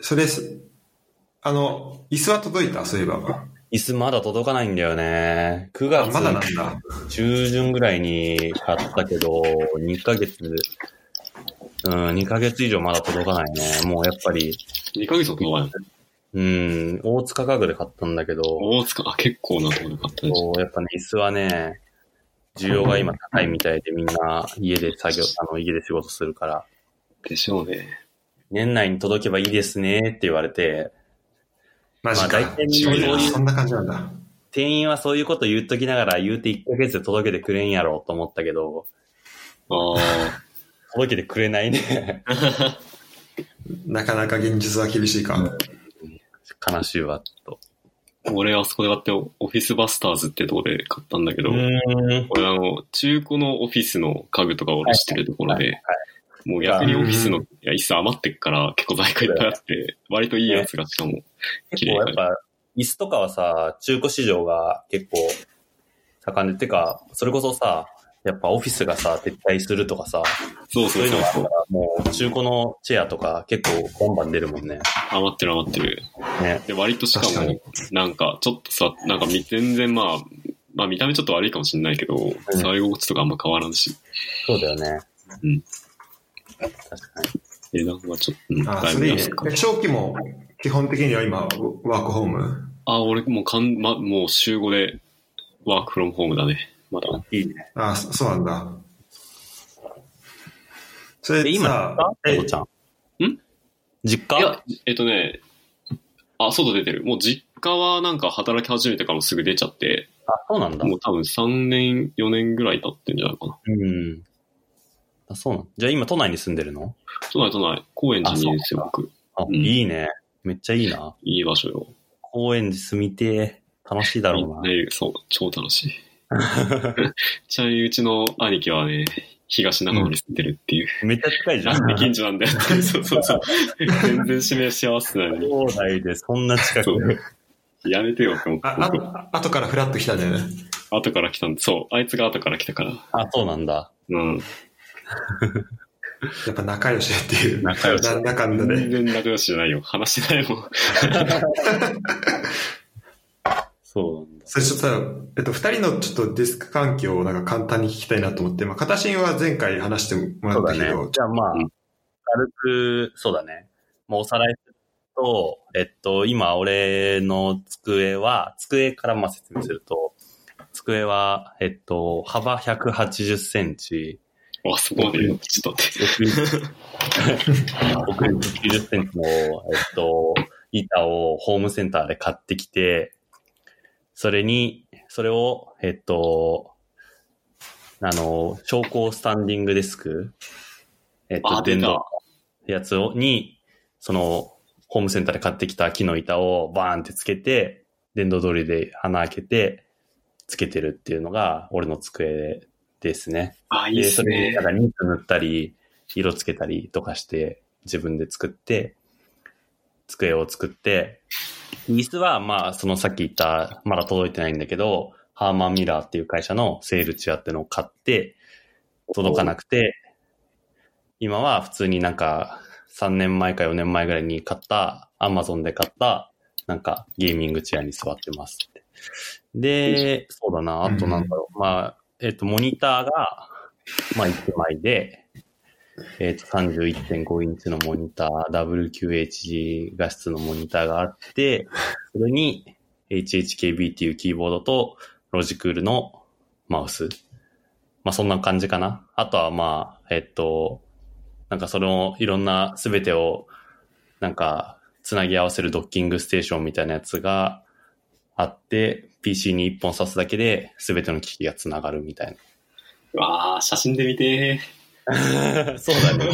それす、あの、椅子は届いた？そういえば。椅子まだ届かないんだよね。9月あまだなんだ。中旬ぐらいに買ったけど、2ヶ月、うん、2ヶ月以上まだ届かないね。もうやっぱり、2ヶ月は届かない。うん、大塚家具で買ったんだけど、大塚、あ、結構なところで買ったね。そうやっぱね、椅子はね、需要が今高いみたいでみんな家で作業、あの、家で仕事するから、でしょうね。年内に届けばいいですねって言われて、マジか。まあ大体そんな感じなんだ。店員はそういうこと言っときながら言うて1ヶ月で届けてくれんやろうと思ったけど、ああ。届けてくれないね。<laughs> なかなか現実は厳しいか。悲しいわ、ちょっ俺あそこで買ってオフィスバスターズってとこで買ったんだけと。ど。俺あの、中古のオフィスの家具とかを卸してるところはいで、もう逆にオフィスのいや椅子余ってっから結構在庫いっぱいあって、<laughs> 割といいやつがしかも、結構やっぱ、椅子とかはさ、中古市場が結構盛んで、てか、それこそさ、やっぱオフィスがさ、撤退するとかさ、そうそそううそうそういうのがあら、もう中古のチェアとか結構バンバン出るもんね。余ってる余ってる。ね。で、割としかも、なんか、ちょっとさ、なんかみ全然まあ、まあ見た目ちょっと悪いかもしれないけど、触り心地とかあんま変わらんし、そうだよね。うん。確かに。値段はちょっと、うんあ、それいいねぶ安く。。え長期も基本的には今、ワークホーム？あ、俺もうかん、ま、もう週5でワークフロムホームだね。まだ。いいね。あ、そそうなんだ。それで、今、え家ちゃん。ん？実家？いや、えっとね、あ、外出てる。もう実家はなんか働き始めてからもすぐ出ちゃって、あ、そうなんだ。もう多分3年、4年ぐらい経ってんじゃないかな。うん。あ、そうなんじゃあ今都内に住んでるの？都内都内、高円寺にいるんですよ、あ僕。あ、うんいいね。めっちゃいいな。いい場所よ。高円寺住みてえ楽しいだろうな。ね、そう、超楽しい。ちなみにうちの兄貴はね、東長野に住んでるっていう。めっちゃ近いじゃん。なんで近所なんだよ。<laughs> そうそうそう。全然指名幸せなのに。兄弟でそんな近そうく。やめてよって思って。あ、あ、後からフラッと来たんだよね。後から来たんで、そう、あいつが後から来たから。あ、そうなんだ。うん。<laughs> やっぱ仲良しっていう。仲良しなんだかんだで。全然仲良しじゃないよ。話してないもん。<laughs> そうなんだ。それちょっとさ、えっと、二人のちょっとデスク環境をなんか簡単に聞きたいなと思って、まあ、片新は前回話してもらったけど、。じゃあまあうん、軽く、そうだね。もうおさらいすると、えっと、今俺の机は、机からまあ説明すると、机は、えっと、幅180センチ、あ、そこまでちょっと待って。奥行き90センチの、えっと、板をホームセンターで買ってきて、それに、それを、えっと、あの、昇降スタンディングデスク、えっと、電動た。やつを、に、その、ホームセンターで買ってきた木の板をバーンってつけて、電動ドリルで穴開けて、つけてるっていうのが、俺の机ですね。あ、いいっで、すそれにねなん。かニート塗ったり、色つけたりとかして、自分で作って、机を作って、椅子は、まあ、そのさっき言った、まだ届いてないんだけど、ハーマンミラーっていう会社のセールチェアってのを買って、届かなくて、今は普通になんか、3年前か4年前ぐらいに買った、アマゾンで買った、なんかゲーミングチェアに座ってます。で、そうだな、あとなんだろう、まあ、えっ、と、モニターが、まあ、1枚で、えっ、と、31.5インチのモニター、WQHG 画質のモニターがあって、それに HHKB っていうキーボードと、ロジクールのマウス。まあ、そんな感じかな。あとは、まあ、えっ、と、なんかその、いろんなすべてを、なんか、つなぎ合わせるドッキングステーションみたいなやつがあって、PC に一本挿すだけで、すべての機器がつながるみたいな。うわあ写真で見て <laughs> そうだね。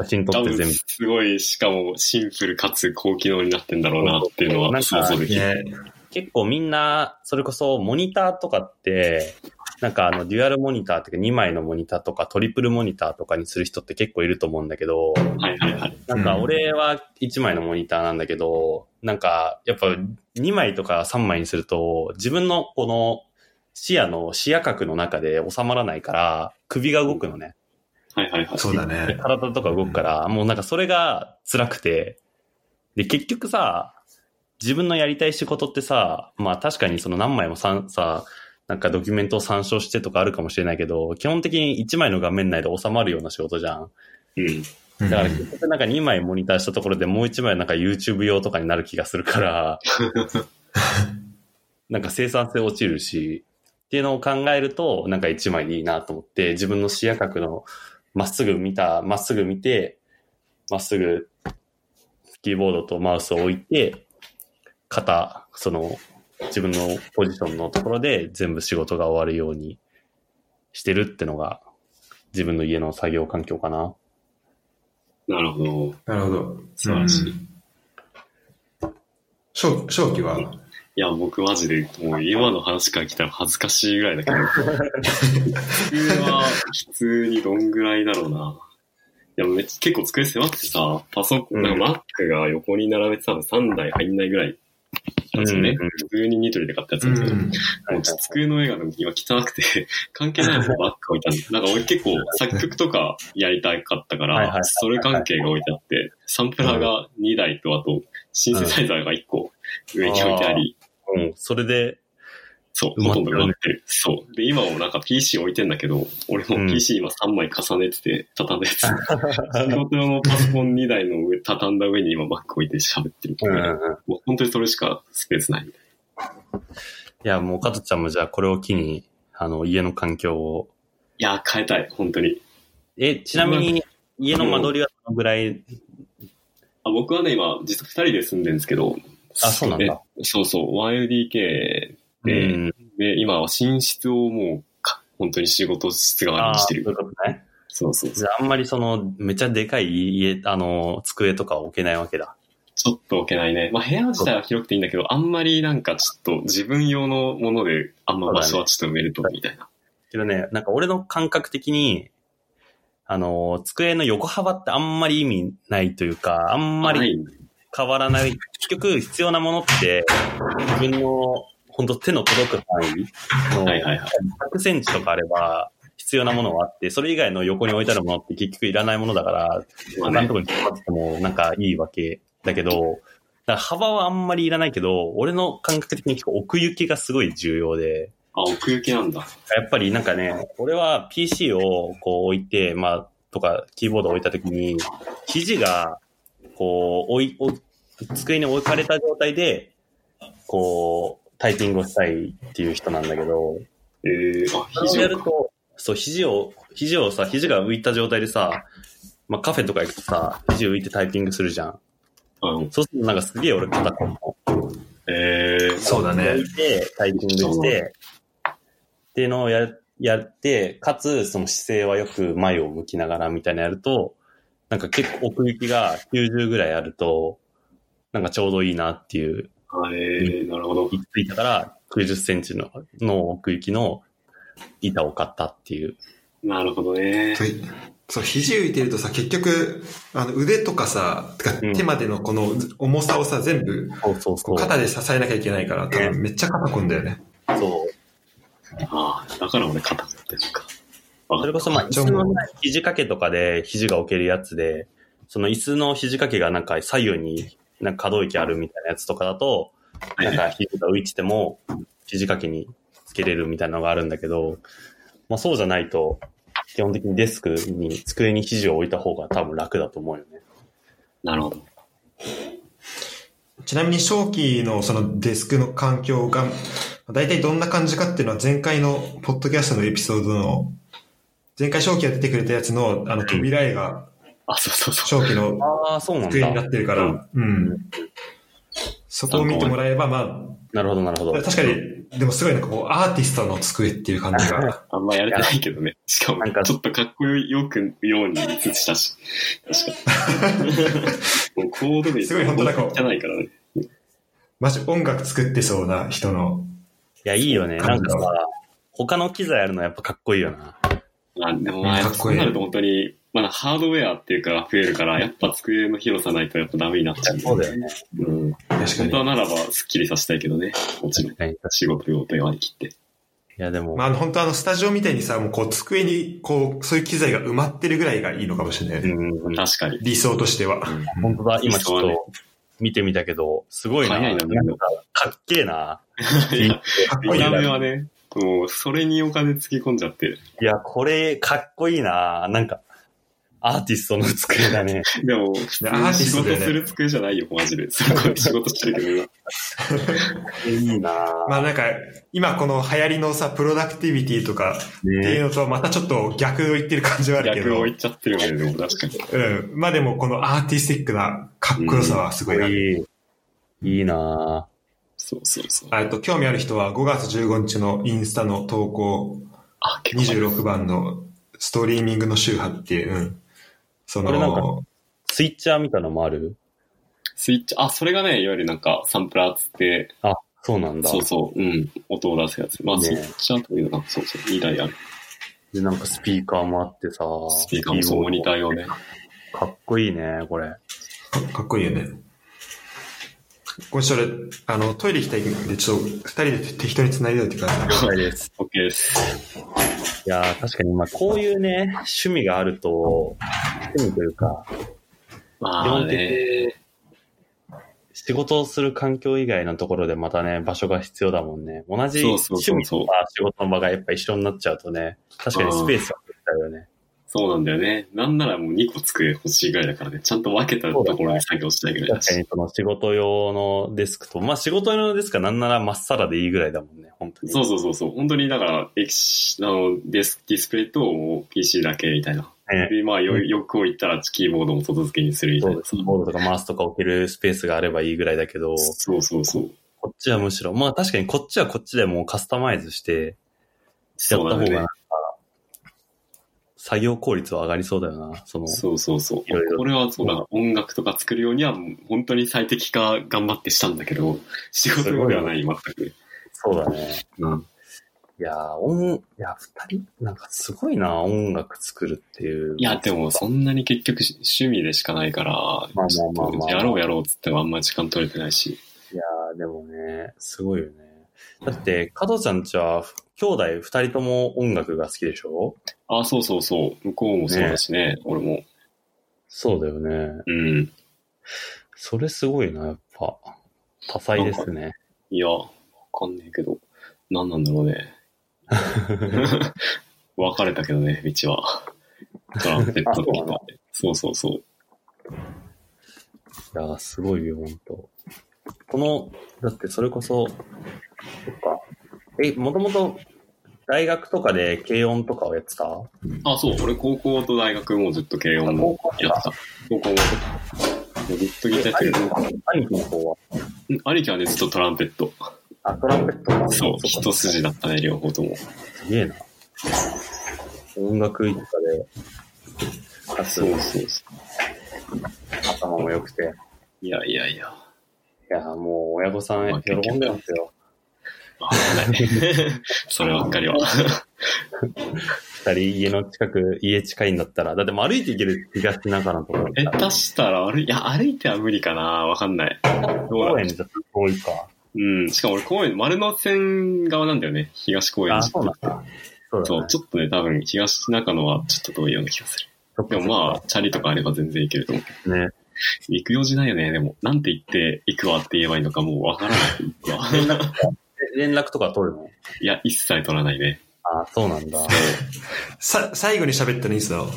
写真撮って全部。すごい、しかもシンプルかつ高機能になってんだろうなっていうのは想像できる。ね、結構みんな、それこそモニターとかって、なんかあの、デュアルモニターっていうか2枚のモニターとかトリプルモニターとかにする人って結構いると思うんだけど、はいはいはい。なんか俺は1枚のモニターなんだけど、なんかやっぱ2枚とか3枚にすると自分のこの視野の視野角の中で収まらないから首が動くのね。はいはいはい。そうだでね。体とか動くから、もうなんかそれが辛くて、で結局さ、自分のやりたい仕事ってさ、まあ確かにその何枚もさんさ、なんかドキュメントを参照してとかあるかもしれないけど、基本的に1枚の画面内で収まるような仕事じゃん。うん。だだから結局なんか2枚モニターしたところでもう1枚なんか YouTube 用とかになる気がするから、<laughs> なんか生産性落ちるし、っていうのを考えると、なんか1枚でいいなと思って、自分の視野角のまっすぐ見た、まっすぐ見て、まっすぐキーボードとマウスを置いて、肩、その自分のポジションのところで全部仕事が終わるようにしてるってのが自分の家の作業環境かな。なるほど。なるほど。素晴らしいうん。正正気は？いや、僕マジで、もう今の話から来たら恥ずかしいぐらいだけど、<laughs> 普通は普通にどんぐらいだろうな。いや、めっちゃ結構机狭くてさ、パソコン、なんか Mac が横に並べて多分3台入んないぐらいなんですよね。普通にニトリで買ったやつなんですけど、もう机の上が今汚くて、関係ないものばっか置いてあるなんか俺結構作曲とかやりたかったからそれ関係が置いてあって、サンプラーが2台と、あと、シンセサイザーが1個上に置いてあり、うん、それで、そう、ほとんど埋まってる。そう。で、今もなんか PC 置いてんだけど、俺もうん PC 今3枚重ねてて、畳んだやつ。<laughs> 仕事用のパソコン2台の上、畳んだ上に今 Mac 置いて喋ってるもう本当にそれしかスペースないみたいいや、もう、加トちゃんもじゃあこれを機に、あの、家の環境を。いやー、変えたい、本当に。え、ちなみに、家の間取りはどのぐらい、あ僕はね、今、実は2人で住んでるんですけど、あそうなんだえそうそう、1LDK で、うん、で、今は寝室をもうか、本当に仕事室代わりにしてるそういう。ことね。そうそう。じゃあ、あんまりその、めちゃでかい家、あの、机とかは置けないわけだ。ちょっと置けないね。まあ部屋自体は広くていいんだけど、あんまりなんかちょっと自分用のもので、あんま場所はちょっと埋めるとみたいな。けどね、なんか俺の感覚的に、あの、机の横幅ってあんまり意味ないというか、あんまり変わらない。結局必要なものって、自分の本当手の届く範囲？の <laughs> はいはいはい。100センチとかあれば必要なものはあって、それ以外の横に置いてあるものって結局いらないものだから、他のところに引ってもなんかいいわけだけど、幅はあんまりいらないけど、俺の感覚的に結構奥行きがすごい重要で、あ、奥行きなんだ。やっぱりなんかね、俺は PC をこう置いて、まあ、とかキーボードを置いたときに、肘が、こう、置い、置机に置かれた状態で、こう、タイピングをしたいっていう人なんだけど、えー、あ、肘。やると、そう、肘を、肘をさ、肘が浮いた状態でさ、まあカフェとか行くとさ、肘浮いてタイピングするじゃん。うん。そうするとなんかすげえ俺肩こるえー、そうだね置いて、タイピングして、っていうのをややって、かつ、その姿勢はよく前を向きながらみたいなやると、なんか結構奥行きが90ぐらいあると、なんかちょうどいいなっていう、あえー、なるほど。行き着いたから、90センチのの奥行きの板を買ったっていう。なるほどね。そうそう、肘浮いてるとさ、結局、あの腕とかさ、手までのこの重さをさ、全部。肩で支えなきゃいけないから、多分めっちゃ肩こんだよね。そう。ああ、だから俺肩持ってるのか。それこそ、まあ、椅子のね肘掛けとかで肘が置けるやつで、その椅子の肘掛けがなんか左右になんか可動域あるみたいなやつとかだと、なんか肘が浮いてても肘掛けにつけれるみたいなのがあるんだけど、まあそうじゃないと、基本的にデスクに、机に肘を置いた方が多分楽だと思うよね。なるほど。ちなみに、正気のそのデスクの環境が、大体どんな感じかっていうのは前回のポッドキャストのエピソードの、前回正気が出てくれたやつの、あの扉絵があ、そうそうそう。正気の机になだ。ってるから、うん。そこを見てもらえば、まなるほど、なるほあ、ど。確かに、でもすごいなんかこう、アーティストの机っていう感じが。<laughs> あんまやれてないけどね。しかもなんか、ちょっとかっこよくように映したし。確かに。もうコードですごい本当なんか汚いからね。マジ音楽作ってそうな人の、いや、いいよね。なんかさ、他の機材あるのやっぱかっこいいよな。あでもまあ、かっこいいそうなると本当に、まだハードウェアっていうか増えるから、やっぱ机の広さないとやっぱダメになっちゃう。そうだよね。うん。確かに本当。はならばスッキリさせたいけどね。もちろん。仕事用と割り切って。や、でも、まあ、本当あの、スタジオみたいにさ、もうこう、机に、こう、そういう機材が埋まってるぐらいがいいのかもしれない。うん、確かに。理想としては。本当だ、今ちょっと見てみたけど、すごいな。早いなか、かっけえな。かっこい見たいな。目はね、もう、それにお金つぎ込んじゃって。いや、これ、かっこいいな。なんか、アーティストの机だね。<laughs> でも、普通アーに仕事する机じゃないよ、マジで。<laughs> そこで仕事してるけど今。いいな。まあなんか、今この流行りのさ、プロダクティビティとかっていうね、のとはまたちょっと逆を言ってる感じはあるけど、逆を言っちゃってるよね、でも確かに。うん。まあでもこのアーティスティックなかっこよさはすごいな。いい。いいなそうそうそう。あと、興味ある人は5月15日のインスタの投稿、あ、結構。26番のストリーミングの周波っていう、うん。そこれなんかの、スイッチャーみたいなのもある？スイッチ、あ、それがね、いわゆるなんか、サンプラーっつって、あ、そうなんだ。そうそう、うん、音を出すやつ。まあ、ねスイッチャーというのが、そうそう、2台ある。で、なんかスピーカーもあってさ、スピーカーもそう、モニター用ね。かっこいいね、これ。かかっこいいよね。これそれ、あの、トイレ行きたいんで、ちょっと、二人で適当に繋いでおいてください。了解です。OK です。いやー確かに、まあ、こういうね、趣味があると、趣味というか、まあね、仕事をする環境以外のところでまたね、場所が必要だもんね。同じそうそう趣そうそう味とか仕事の場がやっぱ一緒になっちゃうとね、確かにスペースが増えちゃうよね。そうなんだよね。なんならもう2個机欲しいぐらいだからね。ちゃんと分けたところで作業したいぐらいだし。確かにその仕事用のデスクと、まあ仕事用のデスクはなんならまっさらでいいぐらいだもんね、本当に。そうそうそうそう。本当にだから、エキシあのデスディスプレイと PC だけみたいな。ねで、まあ、よ欲を言ったらキーボードも外付けにするみたそいうな。キーボードとかマウスとか置けるスペースがあればいいぐらいだけど、そうそうそう。こっちはむしろ、まあ確かにこっちはこっちでもうカスタマイズして、やった方がなんか。作業効率は上がりそうだよな。その、そうそうそう。いろいろこれはそうだ、音楽とか作るようには本当に最適化頑張ってしたんだけど、仕事用ではない、全く。そうだね。うん。いやー、音、いや、二人、なんかすごいな、音楽作るっていう。いや、でもそんなに結局趣味でしかないから、まあまあまあまあとやろうやろうっつってもあんまり時間取れてないし。いやー、でもね、すごいよね。だって、加藤ちゃんちは、兄弟二人とも音楽が好きでしょ？あ、そうそうそう。向こうもそうだしね、俺も。そうだよね。うん。それすごいな、やっぱ。多彩ですね。いや、わかんねえけど、何なんだろうね。<laughs> 別れたけどね、道は。トランペットとギターで。そうそうそう。いやー、すごいよ、ほんと。この、だってそれこそ、そっか。え、もともと、大学とかで軽音とかをやってた？あ、そう、俺高校と大学もずっと軽音高校やってた。高校も。ずっとギターやってる。兄貴の方は？うん兄貴はね、ずっとトランペット。あ、トランペットかそう、一筋だったね、両方とも。すげえな。音楽一家で、かつそうそうそ頭も良くて。う。いやいやいや。いや、もう親御さん喜んでますよ。<laughs> そればっかりは。二人家の近く、家近いんだったら、だってもう歩いて行ける東中のところえ、だったら出したら歩い、いや、歩いては無理かなわかんない。公園じゃ遠いか。う。うん。しかも俺公園、丸の内線側なんだよね。東公園あ、そうなんだ。そうだそう、ね。ちょっとね、多分東中野はちょっと遠いような気がする。でもまあ、チャリとかあれば全然行けると思う。あ、ね。行く用事ないよね。でも、なんて言って行くわって言えばいいのかもうわからない。連絡とか、<laughs> 連絡とか取るの？いや、一切取らないね。あ、そうなんだ。さ、最後に喋ったのいつだろう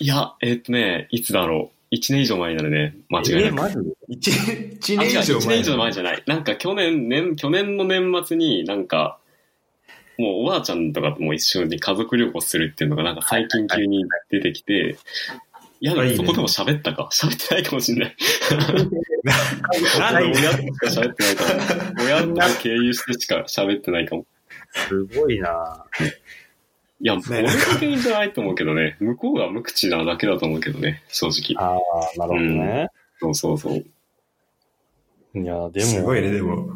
いや、えーっとね、いつだろう。一年以上前になるね。間違いえ、なく。マジ？で一、年以上前。一年以上前じゃない。なんか去年、年、去年の年末になんか、もうおばあちゃんとかとも一緒に家族旅行するっていうのがなんか最近急に出てきて、いや、そこでも喋ったか？喋ってないかもしれない。<laughs> なんで親としか喋ってないから。親と経由してしか喋ってないかも。すごいないや、俺が原因じゃないと思うけどね。向こうが無口なだけだと思うけどね。正直。ああ、なるほどね。そうそうそう。いや、でも、すごいね、でも。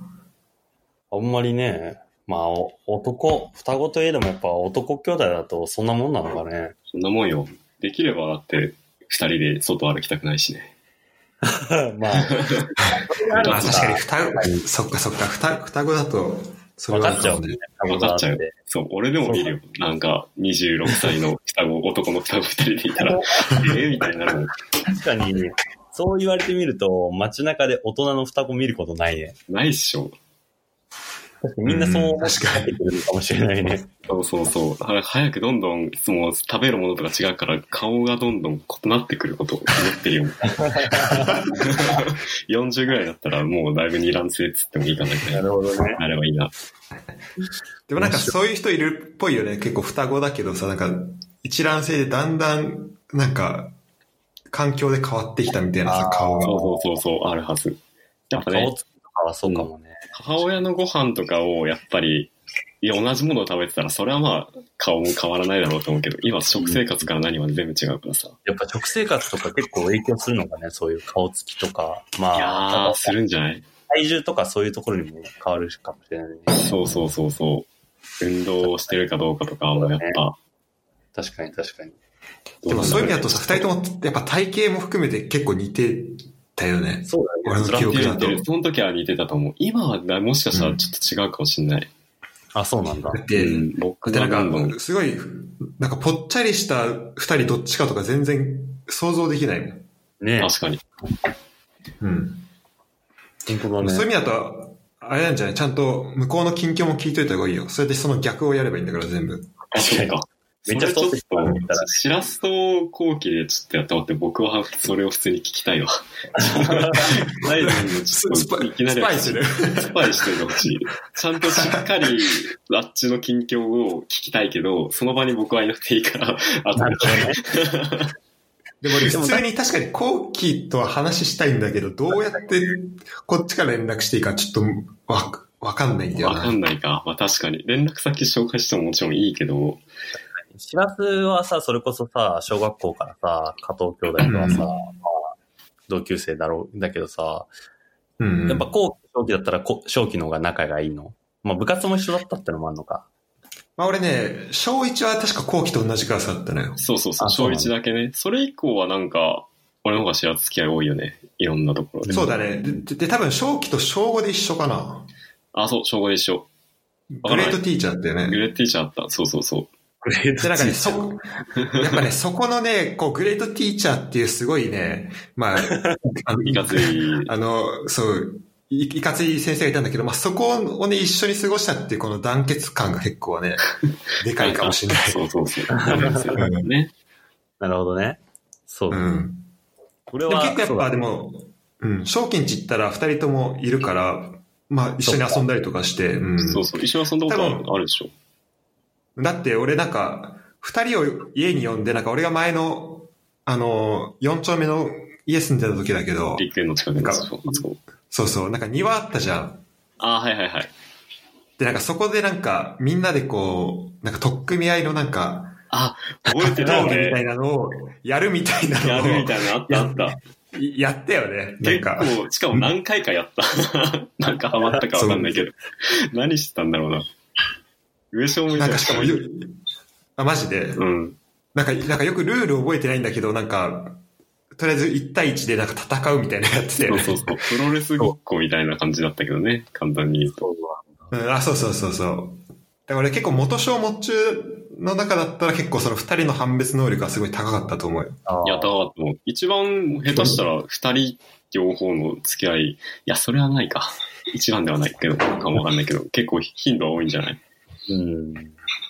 あんまりね、まあ、お男、双子といえどもやっぱ男兄弟だとそんなもんなのかね。そんなもんよ。できればだって、二人で外歩きたくないしね。<laughs> まあ、<laughs> まあ確かに双子、そっかそっか、双双子だと、それ分はあるかっちゃうね。分かっちゃうそう、俺でも見るよ。なんか、26歳の双子、<laughs> 男の双子二人でいたら、ええみたいになるもん。確かに、そう言われてみると、街中で大人の双子見ることないね。ないっしょ。確かにみんなそう思ってうん確かに帰ってくるのかもしれないね。そうそうそう。だから早くどんどん、その食べるものとか違うから、顔がどんどん異なってくることを思ってるよ。<laughs> 40ぐらいだったらもうだいぶ二卵性っつってもいいかなみたいな。なるほどね。なればいいな。でもなんかそういう人いるっぽいよね。結構双子だけどさ、なんか一卵性でだんだん、なんか、環境で変わってきたみたいなさ、顔が。そうそうそうそう、あるはず。やっぱね、顔つきとかはそうかもね。母親のご飯とかをやっぱり、いや、同じものを食べてたら、それはまあ、顔も変わらないだろうと思うけど、今、食生活から何まで全部違うからさ。やっぱ食生活とか結構影響するのかね、そういう顔つきとか。まいやするんじゃない？体重とかそういうところにも変わるかもしれないね。そうそうそうそう。運動をしてるかどうかとかもやっぱ、確かに確かに。でもそういう意味だとさ、二人ともやっぱ体型も含めて結構似てたよね。そうだね。俺の記憶だと。その時は似てたと思う。今はなもしかしたらちょっと違うかもしれない。あ、そうなんだ。だって、うん、僕でなんか、すごい、なんかぽっちゃりした二人どっちかとか全然想像できないもん。ね確かに。うん。そういう意味だと、あれなんじゃない？ちゃんと向こうの近況も聞いといた方がいいよ。それでその逆をやればいいんだから全部。あ、そうか。めっちゃ太ってきたら見たらしらすと後期でちょっとやってもらって、僕はそれを普通に聞きたいわ。ライちょっといきなりスパイする。スパイしてほしい。ちゃんとしっかりあっちの近況を聞きたいけど、その場に僕はいなくていいから、あとなるほどね。でも俺普通に確かに後期とは話したいんだけど、どうやってこっちから連絡していいかちょっとわ、わかんないんだよわかな。んないか。まあ確かに。連絡先紹介してももちろんいいけど、しらすはさ、それこそさ、小学校からさ、加藤兄弟とはさ、うんまあ、同級生だろう、だけどさ、うん。やっぱ後期、正期だったらこ正期の方が仲がいいの？まあ部活も一緒だったってのもあるのか。まあ俺ね、小1は確か後期と同じクラスだったのよ。そうそうそう、小あそうなんだ1だけね。それ以降はなんか、俺の方が知ら付き合い多いよね。いろんなところで。そうだね。で、でで多分小期と小5で一緒かな。あ、そう、小5で一緒。グレートティーチャーだったよね。グレートティーチャーあった。そうそうそう。で、なんかね、そ、やっぱね、そこのね、こう、グレートティーチャーっていうすごいね、まあ、<laughs> あのいかつい。あの、そう、いいかつい先生がいたんだけど、まあ、そこをね、一緒に過ごしたっていうこの団結感が結構ね、<laughs> でかいかもしれない。そうそうそう。<laughs> ね。なるほどね。そう。うん。これは、結構やっぱでも、うん、賞金地行ったら二人ともいるから、まあ、一緒に遊んだりとかして、うん。そうそう。一緒に遊んだことあるあるでしょ。だって俺なんか、二人を家に呼んで、なんか俺が前の、あの、四丁目の家住んでた時だけど、ビッグエンの近くに。なんかそそうそう、なんか庭あったじゃん。あーはいはいはい。で、なんかそこでなんか、みんなでこう、なんか取っ組み合いのなんか、あ、覚えてたよ闘技みたね。いなのをやるみたいなのをやるみたいなのあったあった。やったよね。なん結か、構、しかも何回かやった。<laughs> なんかハマったかわかんないけど。何してたんだろうな。上昇もいたなんかしかもよ、あ、マジで、うん。なんか、なんかよくルール覚えてないんだけど、なんか、とりあえず1対1でなんか戦うみたいなやつで、そうそうそう。プロレスごっこみたいな感じだったけどね。簡単に言うと。うん、あ、そうそうそうそう。だから俺結構元小持中の中だったら結構その二人の判別能力がすごい高かったと思うよ。いや、だからもう、一番下手したら二人両方の付き合い、いや、それはないか。一番ではないけど、かもわかんないけど、結構頻度は多いんじゃない？うん。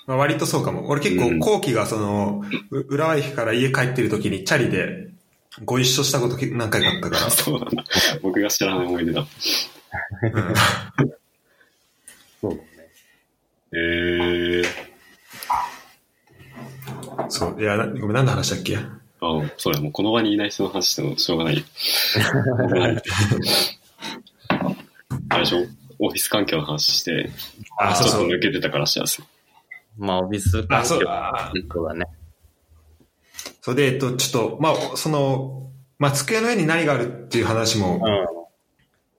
まあ、割とそうかも。俺結構うん後期がその、う浦和駅から家帰ってる時にチャリでご一緒したこと何回かあったか <laughs> そうなんだ。僕が知らない思い出だ。ら。うんそうだね。へー。そう。いや、なごめん、何の話だっけ？あそうだ、もうこの場にいない人の話してもしょうがないよ。あれでしょオフィス環境の話して、あ、そうちょっそう。と抜けてたからしやすい。まあ、オフィス環あ、そう境。だ。そうだね。そうで、えっと、ちょっと、まあ、その、まあ、机の上に何があるっていう話も、う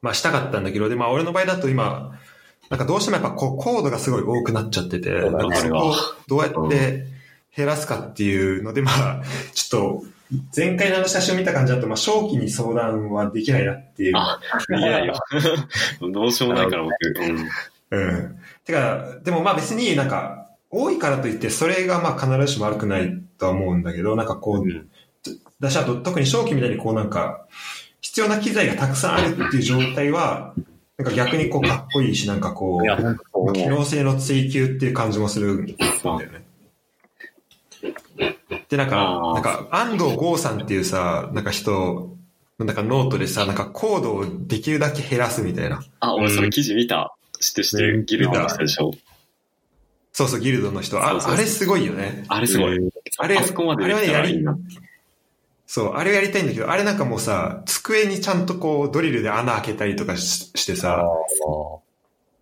まあしたかったんだけど、で、まあ俺の場合だと今、なんかどうしてもやっぱこうコードがすごい多くなっちゃってて、なんかそこをどうやって減らすかっていうので、まあ、ちょっと、前回のあの写真を見た感じだと、まあ、正気に相談はできないなっていう。あ、いやいや。<laughs> どうしようもないから僕。うん。うん。てか、でもまあ別になんか、多いからといって、それがまあ必ずしも悪くないとは思うんだけど、なんかこう、うんだし、あと特に正気みたいにこうなんか、必要な機材がたくさんあるっていう状態は、なんか逆にこうかっこいいし、なんかこう、機。能性の追求っていう感じもするんだよね。で、なんかなんか、安藤剛さんっていうさ、なんか人、なんかノートでさ、なんかコードをできるだけ減らすみたいな。あ、俺それ記事見た。知ってる知ってる。ギルドの人でしょ？そうそう、ギルドの人。あそうそうそうあれすごいよね。あれすごい。あれ、あそこまでできあれはね、やりたらいいな。、そう、あれをやりたいんだけど、あれなんかもうさ、机にちゃんとこう、ドリルで穴開けたりとかししてさ、も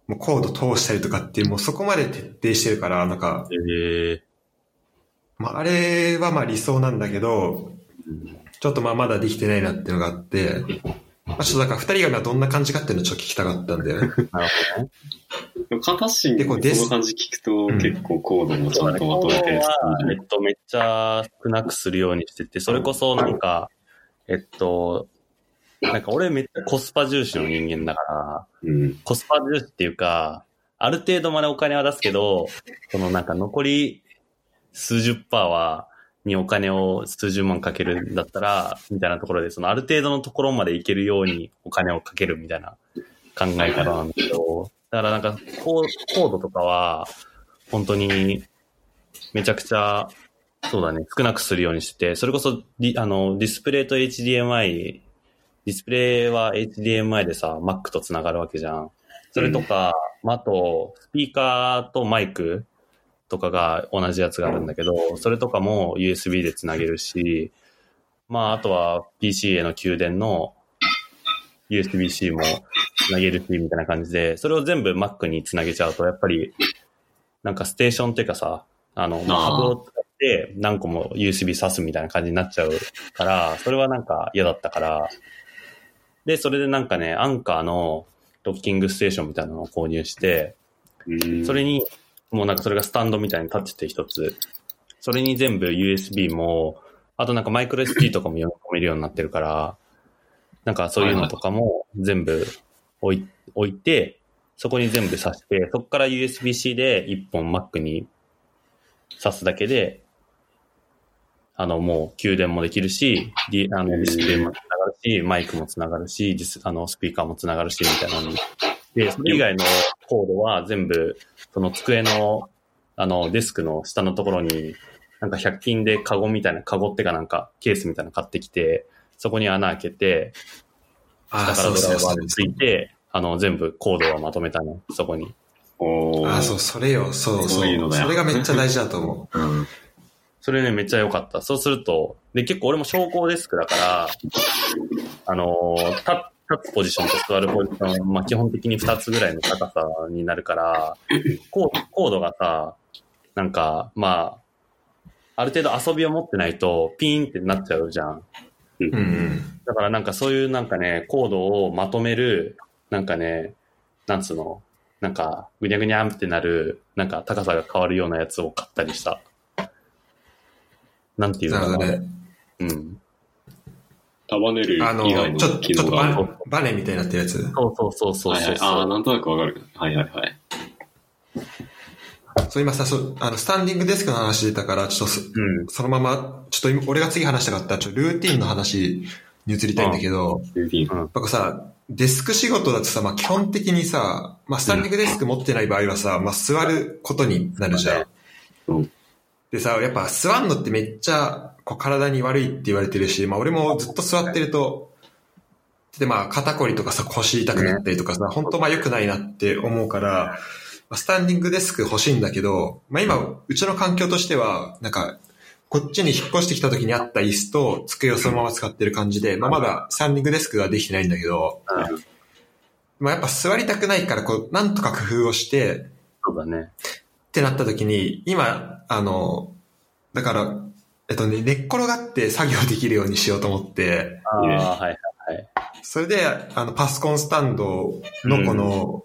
うコード通したりとかっていう、もうそこまで徹底してるから、なんか、ええまあ、あれはまあ理想なんだけど、ちょっとまあまだできてないなっていうのがあって、まあ、ちょっとだから二人が今どんな感じかっていうのをちょっと聞きたかったんだよね。なるほどね。でも、カタシンでこの感じ聞くと、うん結構コードもちゃんとまとめてるはえっと、めっちゃ少なくするようにしてて、それこそなんか、えっと、なんか俺めっちゃコスパ重視の人間だから、うん。コスパ重視っていうか、ある程度までお金は出すけど、そのなんか残り数十パーは、にお金を数十万かけるんだったら、みたいなところで、そのある程度のところまでいけるようにお金をかけるみたいな考え方なんだけど、だからなんかココードとかは、本当にめちゃくちゃ、そうだね、少なくするようにしてて、それこそディあのディスプレイと HDMI、ディスプレイは HDMI でさ、Mac とつながるわけじゃん。それとか、まあ、あと、スピーカーとマイクとかが同じやつがあるんだけど、それとかも USB でつなげるし、まあ、あとは PC への給電の USB-C もつなげるし、みたいな感じで、それを全部 Mac につなげちゃうと、やっぱり、なんかステーションっていうかさ、あの、まハブを使って何個も USB 挿すみたいな感じになっちゃうから、それはなんか嫌だったから、で、それでなんかね、アンカーのドッキングステーションみたいなのを購入して、うん。それに、もうなんかそれがスタンドみたいに立ってて一つ。それに全部 USB も、あとなんかマイクロ SD とかも読み込めるようになってるから、なんかそういうのとかも全部置い置いて、そこに全部挿して、そこから USB-C で一本 Mac に挿すだけで、あのもう給電もできるし、ディあのディスプレイもつながるし、マイクもつながるし、あのスピーカーもつながるし、みたいなのに。で、それ以外のコードは全部、その机の、あの、デスクの下のところに、なんか100均でカゴみたいな、カゴってかなんかケースみたいなの買ってきて、そこに穴開けて、ああ、だからそうそうそうドライバー。ついて、あの、全部コードをまとめたの、そこに。おーああ、そう、それよ。そうそう。いうのだよそれがめっちゃ大事だと思う。うん。それね、めっちゃ良かった。そうすると、で、結構俺も昇降デスクだから、あのー、立立つポジションと座るポジション、まあ、基本的に2つぐらいの高さになるから、コードがさ、なんか、まあ、ある程度遊びを持ってないと、ピーンってなっちゃうじゃん。うんうん。だからなんかそういうなんかね、コードをまとめる、なんかね、なんつうの、なんか、ぐにゃぐにゃんってなる、なんか高さが変わるようなやつを買ったりした。なんていうのかな。なるほどね。うん。束ねるあの、以外のちょちょっと機能がある。ババネみたいになってるやつ？そうそうそうそうはいはい。そうそう。ああ、なんとなくわかる。はいはいはい。そう、今さ、そう、あの、スタンディングデスクの話出たから、ちょっとそ、うん。そのまま、ちょっと今、俺が次話したかった、ちょっとルーティンの話に移りたいんだけど、ルーティン。なんかさ、デスク仕事だとさ、まあ基本的にさ、まあスタンディングデスク持ってない場合はさ、まあ座ることになるじゃん。うんでさ、やっぱ座んのってめっちゃこう体に悪いって言われてるし、まあ俺もずっと座ってると、でまあ肩こりとかさ腰痛くなったりとかさ、本当まあ良くないなって思うから、まあ、スタンディングデスク欲しいんだけど、まあ今、うちの環境としては、なんか、こっちに引っ越してきた時にあった椅子と机をそのまま使ってる感じで、まあまだスタンディングデスクができてないんだけど、まあやっぱ座りたくないから、こう、なんとか工夫をして、そうだね。ってなった時に、今、あの、だから、えっとね、寝っ転がって作業できるようにしようと思って、ああ、はいはいはい。それで、あの、パソコンスタンドのこの、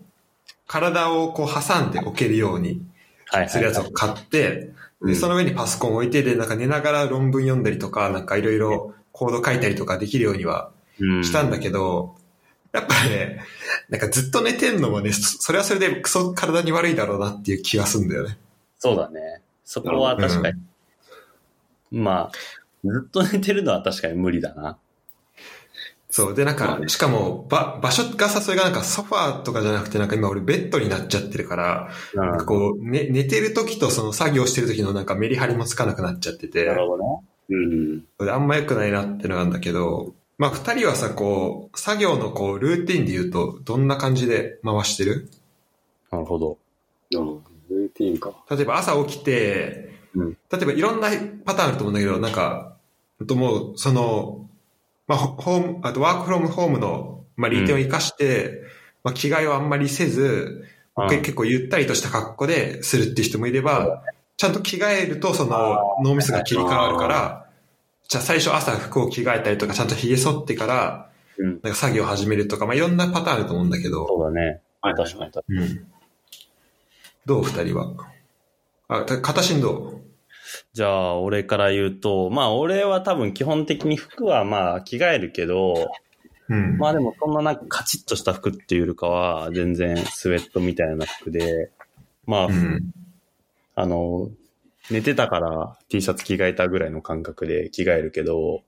体をこう挟んで置けるようにするやつを買って、で、その上にパソコンを置いて、で、なんか寝ながら論文読んだりとか、なんかいろいろコード書いたりとかできるようにはうん。したんだけど、やっぱね、なんかずっと寝てんのもね、そそれはそれでクソ体に悪いだろうなっていう気がするんだよね。そうだね。そこは確かに。まあ、ずっと寝てるのは確かに無理だな。そう。で、なんか、しかも、ば、場所がさ、それがなんかソファーとかじゃなくて、なんか今俺ベッドになっちゃってるから、うんなんかこう、ね、寝てる時とその作業してる時のなんかメリハリもつかなくなっちゃってて、なるほどね。うん。であんま良くないなってのがあるんだけど、まあ二人はさ、こう、作業のこう、ルーティンで言うと、どんな感じで回してる？なるほど。うんルーティンか。例えば朝起きて、うん例えばいろんなパターンあると思うんだけど、なんか、ほんともう、その、まあ、ホホーム、あとワークフロムホームの、まあ、利点を活かして、まあ、着替えをあんまりせず、うんけ結構ゆったりとした格好でするっていう人もいれば、ちゃんと着替えると、その、脳みそが切り替わるから、じゃあ最初朝服を着替えたりとか、ちゃんと髭剃ってから、うん。なんか作業を始めるとか、まあ、いろんなパターンあると思うんだけど、そうだね。はい確かに。うん。どう二人は？あ、た片心どうじゃあ、俺から言うと、まあ、俺は多分基本的に服はまあ、着替えるけど、うん。まあでもそんななんかカチッとした服っていうよりかは、全然スウェットみたいな服で、まあ、うん。あの、寝てたから T シャツ着替えたぐらいの感覚で着替えるけど、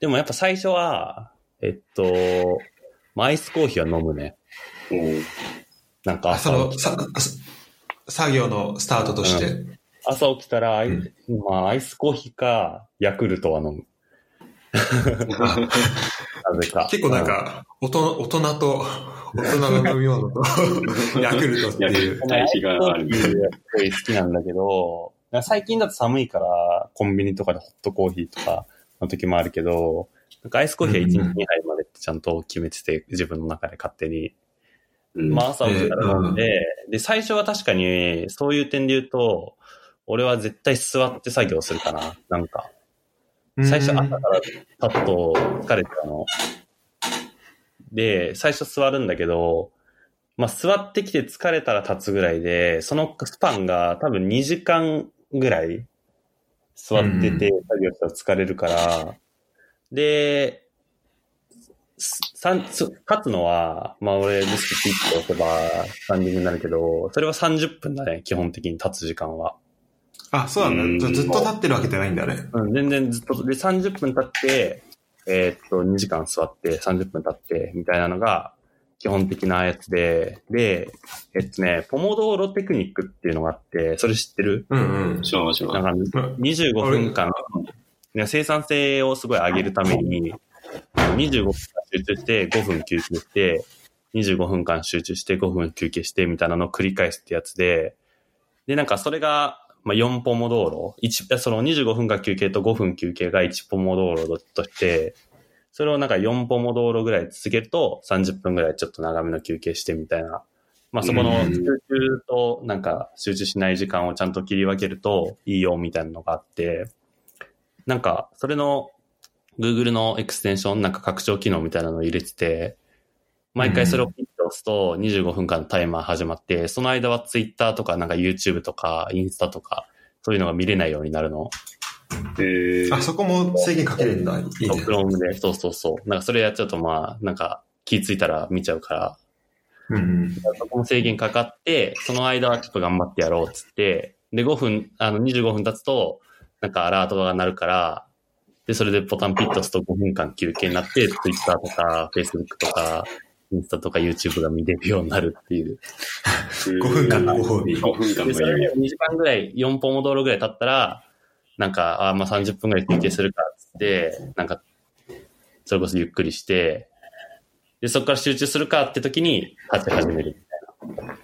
でもやっぱ最初は、えっと、まあアイスコーヒーは飲むね。おうなんかあ、その、朝起きさ、さ作業のスタートとして。朝起きたらアイ、うんまあアイスコーヒーかヤクルトは飲む。<laughs> なぜか。結構なんか、大人大人と、大人の飲み物と、<laughs> ヤクルトっていううん、。対比があるアイスコーヒーすごい好きなんだけど、最近だと寒いからコンビニとかでホットコーヒーとかの時もあるけど、なんかアイスコーヒーは1日2杯までってちゃんと決めてて、自分の中で勝手に。うんまあ朝起きたら飲んで、で、最初は確かに、そういう点で言うと、俺は絶対座って作業するかな。なんか、最初朝からパッと疲れてたの。で、最初座るんだけど、まあ座ってきて疲れたら立つぐらいで、そのスパンが多分2時間ぐらい座ってて作業したら疲れるから、で、三つ立つのは、まあ俺デスクピッと押せばスタンディングになるけど、それは30分だね、基本的に立つ時間は。あ、そうなんだ。うんずっと立ってるわけじゃないんだね。うん、全然ずっと、で、30分経って、えーっと、2時間座って、30分経って、みたいなのが、基本的なやつで、で、えっとね、ポモドーロテクニックっていうのがあって、それ知ってる？うんうん。知らない知らな。んか、25分間、生産性をすごい上げるために、25分間集中して5分休憩して、25分間集中して5分休憩してみたいなのを繰り返すってやつで、で、なんかそれが、まあ、4ポモ道路、1、その25分間休憩と5分休憩が1ポモ道路として、それをなんか4ポモ道路ぐらい続けると30分ぐらいちょっと長めの休憩してみたいな。まあそこのうん集中となんか集中しない時間をちゃんと切り分けるといいよみたいなのがあって、なんかそれの Google のエクステンション、なんか拡張機能みたいなのを入れてて、毎回それをピッと押すと25分間のタイマー始まって、その間は Twitter とかなんか YouTube とかインスタとかそういうのが見れないようになるの。えーあ、そこも制限かけれるんだ。いいそう、ね。Chrome で、そうそうそう。なんかそれやっちゃうとまあ、なんか気ついたら見ちゃうから、うんうん。そこも制限かかって、その間はちょっと頑張ってやろうっつって、で、5分、あの、25分経つと、なんかアラートが鳴るから、で、それでボタンピッと押すと5分間休憩になって、Twitter とか Facebook とか、インスタとか YouTube が見れるようになるっていう。<laughs> 5分間のご褒美。5分間の指で2時間ぐらい、4ポモドーロぐらい経ったら、なんか、あまあ30分ぐらい休憩するかっつって、なんか、それこそゆっくりして、で、そこから集中するかって時に立ち始めるみたいな。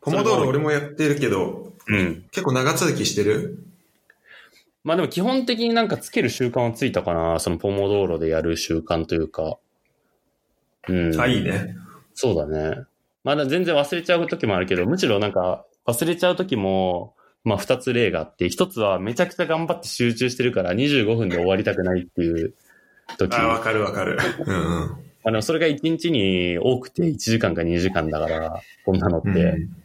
ポモドーロ俺もやってるけど、うん。結構長続きしてる？まあでも基本的になんかつける習慣はついたかな。そのポモドーロでやる習慣というか。うん。あ、いいね。そうだね。まだ全然忘れちゃう時もあるけど、むしろなんか忘れちゃう時も、まあ二つ例があって、一つはめちゃくちゃ頑張って集中してるから25分で終わりたくないっていう時。あ、わかるわかる。うんうん。あの、それが1日に多くて1時間か2時間だから、こんなのって。うん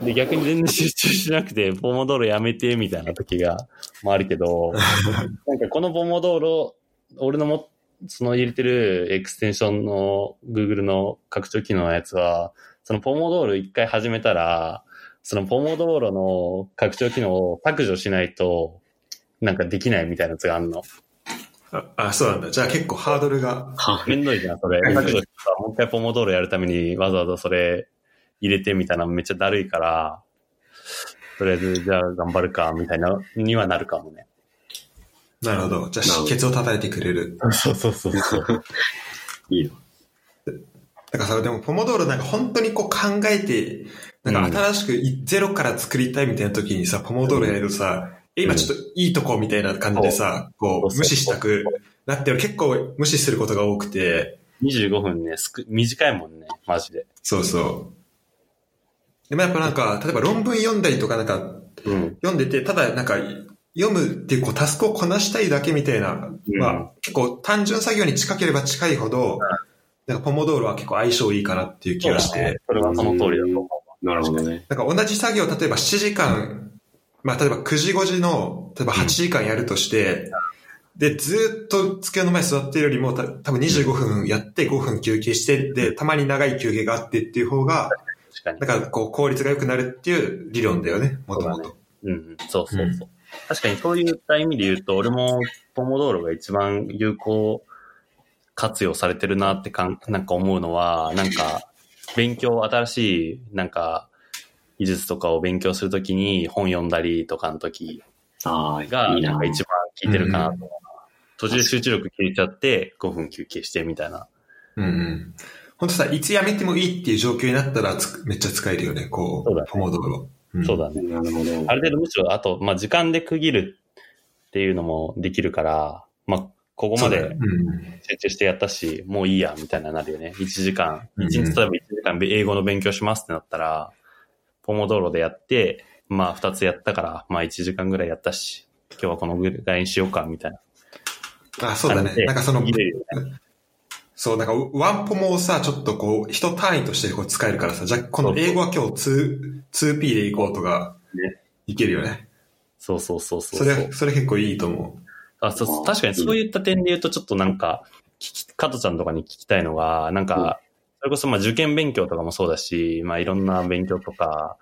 で、逆に全然集中しなくて、ポモドーロやめて、みたいな時が、まああるけど、<laughs> なんかこのポモドーロ、俺のも、その入れてるエクステンションの Google の拡張機能のやつは、そのポモドーロ一回始めたら、そのポモドーロの拡張機能を削除しないと、なんかできないみたいなやつがあるの。ああ、そうなんだ。じゃあ結構ハードルが。はめんどいじゃん、それ。うん削除してさもう一回ポモドーロやるためにわざわざそれ入れてみたいなのめっちゃだるいから、とりあえずじゃあ頑張るか、みたいな、にはなるかもね。なるほど。じゃあ、ケツを叩いてくれる。そうそうそうそう。<laughs> いいの。だからさ、でも、ポモドーロなんか本当にこう考えて、なんか新しくいゼロから作りたいみたいな時にさ、ポモドーロやるとさ、え今ちょっといいとこみたいな感じでさ、うそうう、無視したくなって、結構無視することが多くて、25分ね、すく短いもんね、マジで。そうそう。でもやっぱなんか、例えば論文読んだりとかなんか、うん。読んでて、ただなんか、読むっていうこうタスクをこなしたいだけみたいな、うんまあ結構単純作業に近ければ近いほど、なんかポモドーロは結構相性いいかなっていう気がして、それはその通りだと思なるほどね。なんか同じ作業、例えば7時間、まあ例えば9時5時の、例えば8時間やるとして、で、ずっと机の前に座ってるよりも、た多分25分やって5分休憩して、で、たまに長い休憩があってっていう方が、う。確かにだ。からこう効率が良くなるっていう理論だよね、もともと。うんうん、そうそうそう。確かにそういった意味で言うと、俺もポモドーロが一番有効活用されてるなってかん、なんか思うのは、なんか、<laughs> 勉強、新しい、なんか、技術とかを勉強するときに本読んだりとかの時ああ、が、ななんか。一番効いてるかなと思うな。途中で集中力切れちゃって、5分休憩してみたいな。うんうん。本当さ、いつやめてもいいっていう状況になったらつめっちゃ使えるよね、こう、そうだねポモドーロ。んそうだね。なるほど。ある程度むしろ、あと、まあ、時間で区切るっていうのもできるから、まあ、ここまで集中してやったし、もういいや、みたいななるよね。1時間、うん1日例えば1時間英語の勉強しますってなったら、ポモドーロでやって、まあ2つやったから、まあ1時間ぐらいやったし、今日はこのぐらいにしようか、みたいな。あ、そうだね。なんかそのねそう、なんかワンポモをさ、ちょっとこう、一単位としてこう使えるからさ、じゃあこの英語は今日 2, 2P でいこうとかね、いけるよね。そうそうそうそう。それ、それ結構いいと思あそう確かにそういった点で言うと、ちょっとなんか、聞き、加トちゃんとかに聞きたいのが、なんか、それこそまあ受験勉強とかもそうだし、まあいろんな勉強とか、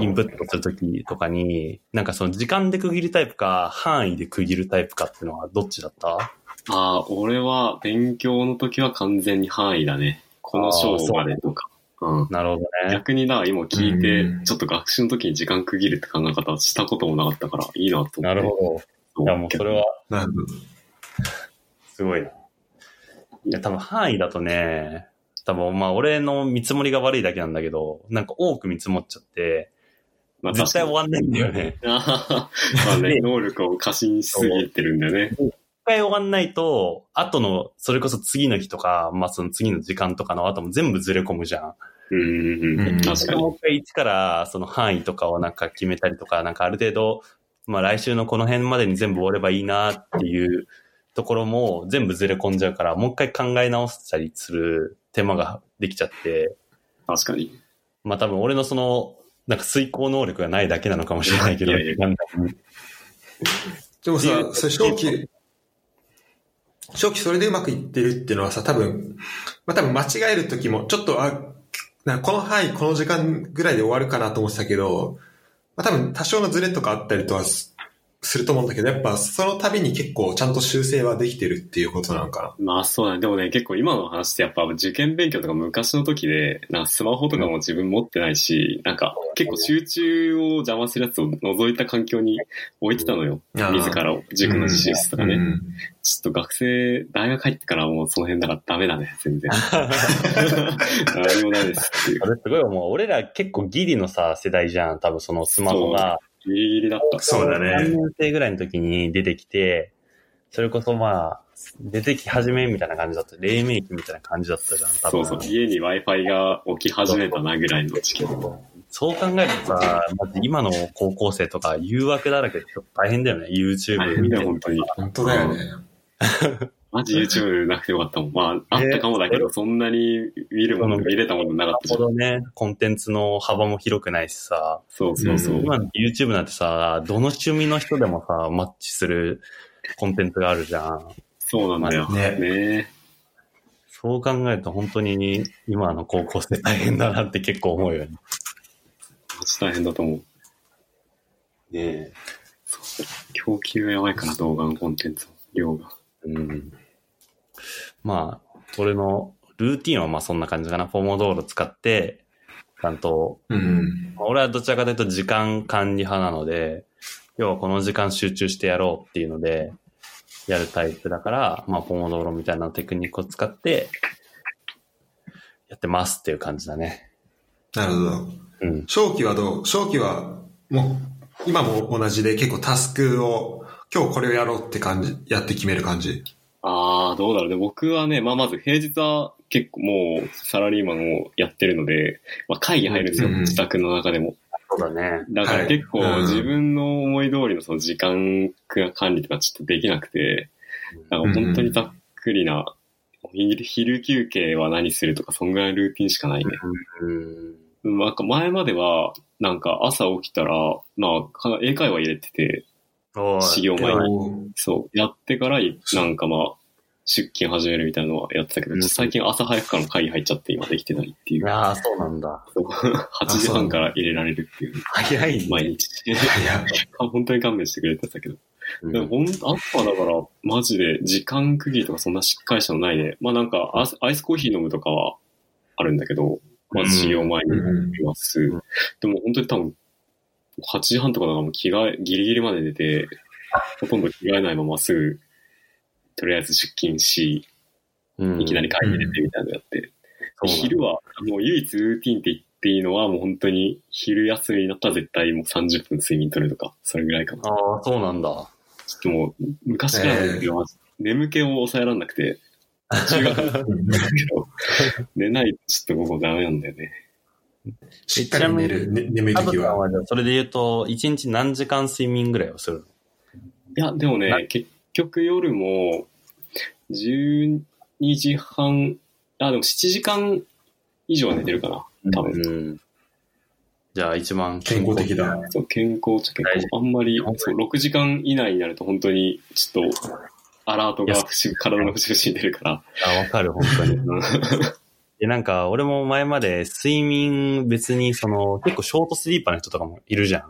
インプットするときとかに、なんかその時間で区切るタイプか、範囲で区切るタイプかっていうのはどっちだった？ああ、俺は勉強の時は完全に範囲だね。この章までとか。うん。なるほどね。逆にな、今聞いてうん、ちょっと学習の時に時間区切るって考え方をしたこともなかったから、いいなと思って。なるほど。いやもうそれは。すごいな。いや、多分範囲だとね、多分まあ俺の見積もりが悪いだけなんだけど、なんか多く見積もっちゃって、まあ絶対終わわんないんだよね。あははまあね、<laughs> 能力を過信しすぎてるんだよね。一回終わんないと、後の、それこそ次の日とか、まあその次の時間とかの後も全部ずれ込むじゃん。うんうんううんん。確かに。もう一回一からその範囲とかをなんか決めたりとか、なんかある程度、まあ来週のこの辺までに全部終わればいいなっていうところも全部ずれ込んじゃうから、もう一回考え直したりする手間ができちゃって、確かに。まあ多分俺のその、なんか遂行能力がないだけなのかもしれないけど、いやいやでもさ、それ正気、正気それでうまくいってるっていうのはさ、多分、まあ多分間違える時も、ちょっと、あ、なんかこの範囲、この時間ぐらいで終わるかなと思ってたけど、まあ多分多少のズレとかあったりとはすすると思うんだけど、やっぱその度に結構ちゃんと修正はできてるっていうことなのかまあそうだね。でもね、結構今の話ってやっぱ受験勉強とか昔の時で、なスマホとかも自分持ってないし、なんか結構集中を邪魔するやつを除いた環境に置いてたのよ。な。自らを、塾の自習室とかね。うんちょっと学生、大学入ってからもうその辺だからダメだね、全然。<laughs> 何もないですっていう。それすごいもう俺ら結構ギリのさ、世代じゃん。多分そのスマホが。ギリギリだった。そうだね3年生ぐらいの時に出てきて、それこそまあ、出てき始めみたいな感じだった。黎明期みたいな感じだったじゃん、多分。そうそう。家に Wi-Fi が起き始めたなぐらいの時期。そう考えるとさ、まず今の高校生とか誘惑だらけでちょっと大変だよね。YouTube 見て大変だよ、本当に。本当だよね。<laughs> マジ YouTube なくてよかったもん。まあ、あったかもだけど、そんなに見るもの、見れたものなかったじゃん。ほどね、コンテンツの幅も広くないしさ、そうそうそう。今の YouTube なんてさ、どの趣味の人でもさ、マッチするコンテンツがあるじゃん。そうなんだよ。ねねそう考えると本当に今の高校生大変だなって結構思うよね。マジ大変だと思う。ね供給がやばいから、動画のコンテンツの量が。うん。まあ、俺のルーティンはまあそんな感じかな。フォーモドーロ使って、ちゃんと、うん。俺はどちらかというと時間管理派なので、要はこの時間集中してやろうっていうので、やるタイプだから、まあ、ポモドーロみたいなテクニックを使って、やってますっていう感じだね。なるほど。うん。正気はどう？正気は、もう、今も同じで結構タスクを、今日これをやろうって感じ、やって決める感じ？ああ、どうだろうね。僕はね、まあまず平日は結構もうサラリーマンをやってるので、まあ会議入るんですよ。うん自宅の中でも。そうだね。だから結構自分の思い通りのその時間管理とかちょっとできなくて、だから本当にざっくりな、昼昼休憩は何するとか、そんぐらいルーティンしかないね。うん。なんか前までは、なんか朝起きたら、まあ、か英会話入れてて、お始業前にそう、やってから、なんかまあ、出勤始めるみたいなのはやってたけど、うん最近朝早くからの会議入っちゃって今できてないっていう。ああ、そうなんだ。そう8時半から入れられるっていう、早い毎日。本当に勘弁してくれてたけど。うんでもほんと、あとはだから、マジで時間区切りとかそんなしっかりしたのないね。まあなんかアイス、アイスコーヒー飲むとかはあるんだけど、まあ始業前に飲みます。んでも本当に多分、8時半とかだからもう着替え、ギリギリまで出て、ほとんど着替えないまますぐ、とりあえず出勤し、うんいきなり会議入れてみたいなのやって。そうなんだ昼は、もう唯一ルーティンって言っていいのは、もう本当に昼休みになったら絶対もう30分睡眠取るとか、それぐらいかな。ああ、そうなんだ。ちょっともう、昔からなんだけど、眠気を抑えられなくて、<laughs> 寝ないとちょっと午後ダメなんだよね。しっかり寝る、ね、眠い時は。は、それで言うと、1日何時間睡眠ぐらいをするの？いや、でもなね、結局夜も、12時半、あ、でも7時間以上は寝てるかな、多分。うん。じゃあ一番健康的だ。そう、健康っちゃ健康。あんまり、そう、6時間以内になると本当に、ちょっと、アラートが体の節々に出るから。あ、わかる、本当に。<laughs> うんで、なんか、俺も前まで睡眠別に、その、結構ショートスリーパーの人とかもいるじゃん。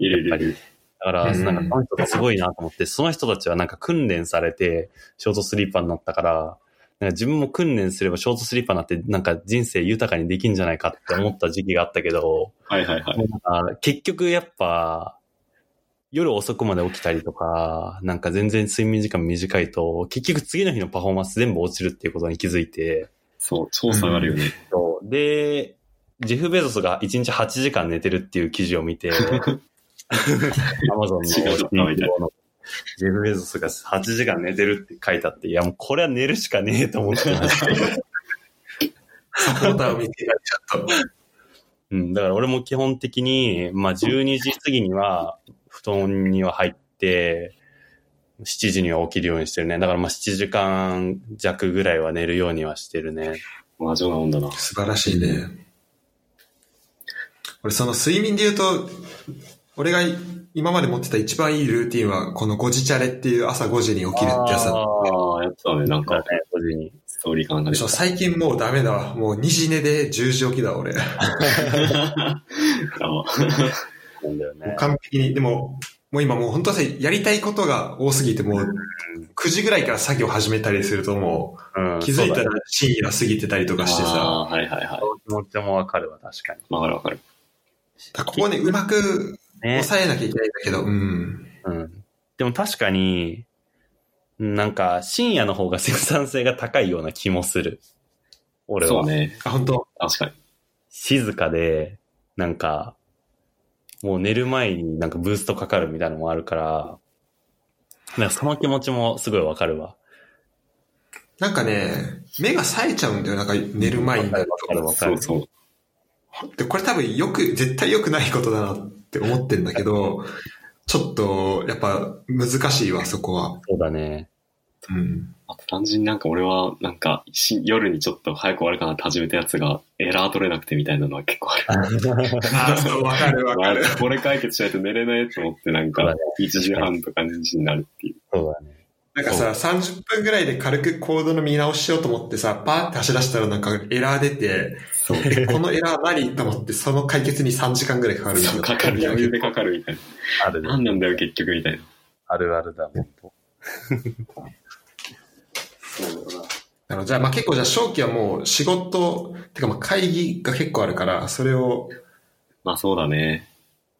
入れる入れる。だから、うんなんか、その人がすごいなと思って、その人たちはなんか訓練されて、ショートスリーパーになったから、なんか自分も訓練すればショートスリーパーになって、なんか人生豊かにできんじゃないかって思った時期があったけど、はいはいはい。なんか結局やっぱ、夜遅くまで起きたりとか、なんか全然睡眠時間短いと、結局次の日のパフォーマンス全部落ちるっていうことに気づいて、そう、超下がるよね。そうで、ジェフ・ベゾスが1日8時間寝てるっていう記事を見て、<laughs> アマゾンののジェフ・ベゾスが8時間寝てるって書いてあって、いやもうこれは寝るしかねえと思ってました。<laughs> サポーターを見て、ちょっと。うん、だから俺も基本的に、まあ12時過ぎには布団には入って、7時には起きるようにしてるね。だからまあ7時間弱ぐらいは寝るようにはしてるね。魔女なもんだな。素晴らしいね。俺、その睡眠で言うと、俺が今まで持ってた一番いいルーティンは、この5時チャレっていう朝5時に起きるってやつだった。ああ、やってたね。なんかだね、、5時に。ストーリーかなんかで。そう最近もうダメだわ。もう2時寝で10時起きだわ、俺。なんだよねう。完璧に。でも、もう今もう本当はさ、やりたいことが多すぎて、もう9時ぐらいから作業始めたりするともう気づいたら深夜過ぎてたりとかしてさ。はいはいはい。気持ちもわかるわ、確かに。わかるわかる。ここね、うまくね。抑えなきゃいけないんだけど、うん。うん。でも確かに、なんか深夜の方が生産性が高いような気もする。俺は。そうね。あ、本当？確かに。静かで、なんか、もう寝る前になんかブーストかかるみたいなのもあるから、なんかその気持ちもすごいわかるわ。なんかね、目が冴えちゃうんだよ、なんか寝る前になるわかるわかる。そうそう。と。で、これ多分よく、絶対良くないことだなって思ってんだけど、ちょっと、やっぱ難しいわ、そこは。そうだね。うん。あと単純になんか俺は、なんかし夜にちょっと早く終わるかなって始めたやつが、エラー取れなくてみたいなのは結構ある。ああ、そう、わかるわかる。<laughs> これ解決しないと寝れないと思ってなんかそうだね、1時半とか2時になるっていう。そうだね。なんかさ、30分ぐらいで軽くコードの見直ししようと思ってさ、パーって走らせたらなんかエラー出て、そう。えこのエラー何と思って、その解決に3時間ぐらいかかるそう、かかる。余裕でかかるみたいあるな。何なんだよ、結局みたいな。あるあるだ、本当 <laughs> そうだな。あのじゃあ、まあ結構じゃあ、正気はもう仕事、てかまあ会議が結構あるから、それを、まあそうだね。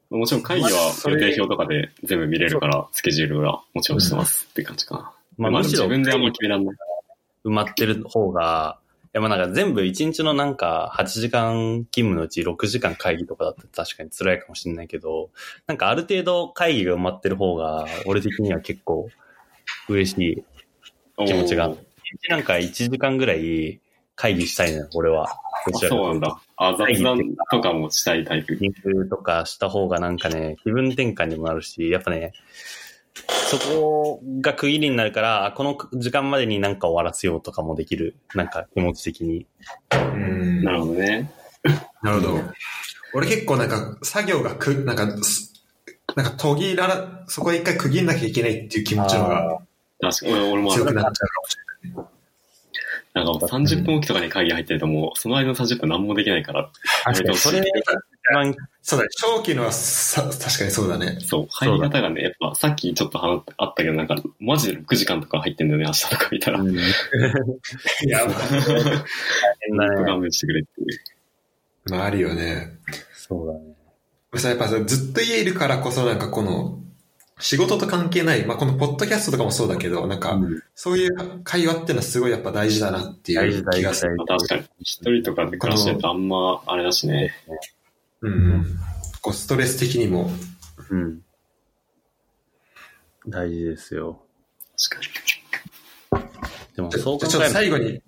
もちろん会議は予定表とかで全部見れるから、スケジュールはもちろんしてますって感じかな。まあ、自分であんま決めらんない。埋まってる方が、いやまあなんか全部1日のなんか8時間勤務のうち6時間会議とかだったら確かに辛いかもしれないけど、なんかある程度会議が埋まってる方が、俺的には結構嬉しい気持ちが。おー1日なんか1時間ぐらい会議したいのよ、俺は。あそうなんだ。あ、雑談とかもしたいタイプ。リンクとかした方がなんかね、気分転換にもなるし、やっぱね、そこが区切りになるから、あこの時間までになんか終わらせようとかもできる。なんか気持ち的に。うんなるほどね。なるほど。俺結構なんか作業がく、なんか、すなんか途切らら、そこで一回区切んなきゃいけないっていう気持ちの方が確かに、俺俺もある。強くなっちゃうかもしれない。なんかもう30分おきとかに会議入ってるともう、その間の30分何もできないから、確かに、それ、一番、そうだね。正気のはさ、確かにそうだね。そう、入り方がね、やっぱさっきちょっと話あったけど、なんか、マジで6時間とか入ってんだよね、明日とか見たら。うん、<laughs> いや、変だね。勘弁してくれっていう。<laughs> まああるよね。そうだね。さ、やっぱさ、ずっと家いるからこそなんかこの、仕事と関係ない、まあこのポッドキャストとかもそうだけど、なんか、うんそういう会話ってのはすごいやっぱ大事だなっていう気がする。事大事。まあ確かに、一人とかで暮らしてるとあんま、あれだしね。うんうん。こうストレス的にも。うん。大事ですよ。確かに。でもちょそう考ちょっと最後に、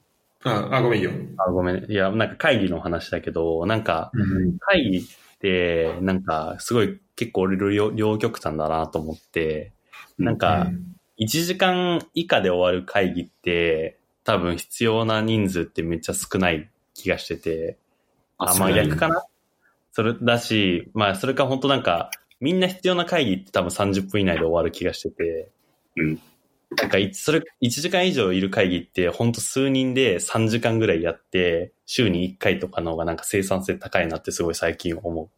あ、あごめんよ。と、あごめん。いや、なんか会議の話だけど、なんか、うん。会議って、なんか、すごい結構両両極端だなと思って、なんか、1時間以下で終わる会議って、多分必要な人数ってめっちゃ少ない気がしてて、あ、まあ逆かな？それだし、まあそれか本当なんか、みんな必要な会議って多分30分以内で終わる気がしてて、うん。なんかい、それ、1時間以上いる会議って、本当数人で3時間ぐらいやって、週に1回とかの方がなんか生産性高いなってすごい最近思う。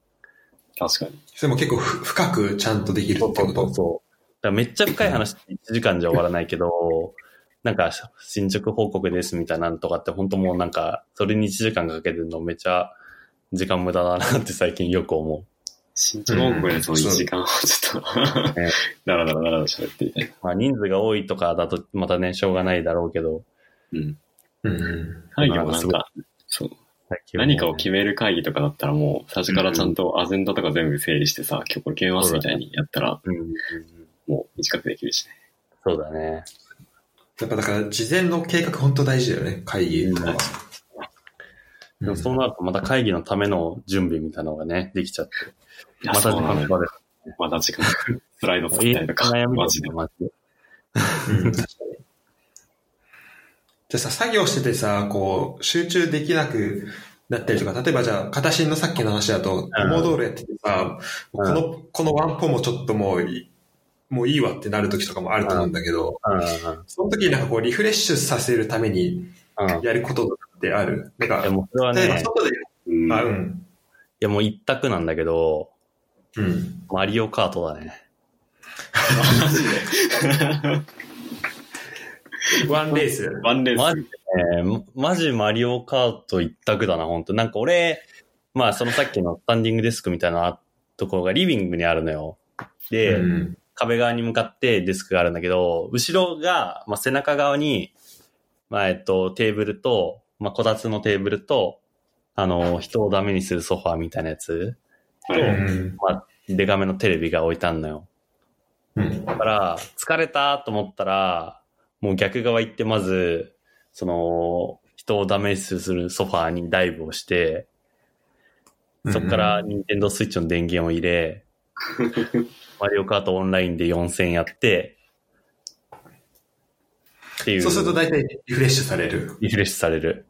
確かに。それも結構ふ深くちゃんとできるってこと？そうそう。だからめっちゃ深い話って1時間じゃ終わらないけど、なんか進捗報告ですみたいなのとかって本当もうなんか、それに1時間かけてるのめっちゃ時間無駄だなって最近よく思身長報告でその1時間はちょっと、ねだらだらだらだら喋ってみたいな。う。まあ人数が多いとかだとまたね、しょうがないだろうけど、うん。うんうん。会議もなんか、そう。何かを決める会議とかだったらもう、最初からちゃんとアジェンダとか全部整理してさ、今日これ決めますみたいにやったら、うんうんうん。もう短くできるしね。そうだね。やっぱだから事前の計画本当大事だよね、会議とかは。でもそうなるとまた会議のための準備みたいなのがね、できちゃって。また時。間かかる。また時間かかる。スライド作ったりとか、悩みだマジで。マジで。うん確かに。じゃあさ、作業しててさ、こう、集中できなくなったりとか、例えばじゃあ、片新のさっきの話だと、ポモドーロやっててさ、この、このワンポもちょっともういい、もういいわってなる時とかもあると思うんだけど、うんうんその時になんかこう、リフレッシュさせるために。やることってある？なんいやか、もうそれは例えばね、い外で、うん。あ、うん。やもう一択なんだけど、うん。マリオカートだね。マジで。ワンレース。ワンレース。マジで？ね、マジマリオカート一択だな、本当なんか俺、まあそのさっきのスタンディングデスクみたいなところがリビングにあるのよ。で、うん壁側に向かってデスクがあるんだけど、後ろが、まあ、背中側に、まあ、えっと、テーブルと、まあ、こたつのテーブルと、あの、人をダメにするソファーみたいなやつ、はとうん。まあ、デカめのテレビが置いてあんのよ。うん。だから、疲れたと思ったら、もう逆側行って、まず、その、人をダメにするソファーにダイブをして、そこから、ニンテンドースイッチの電源を入れ、マリオカートオンラインで4000やって、ていう。そうすると大体リフレッシュされる。リフレッシュされる。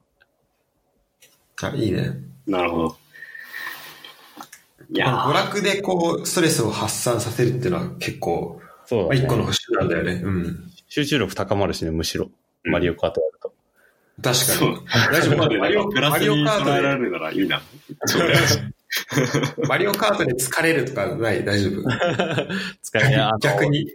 あ、いいね。なるほど。いやまあ娯ー楽でこう、ストレスを発散させるっていうのは結構、まあ、そうだね一個の手段だよね。うん。集中力高まるしね、むしろ。マリオカートやると。確かに。大丈夫マリオカートで、られるならいいな。マリオカートで疲れるとかない？大丈夫？<laughs> 使いあの逆に。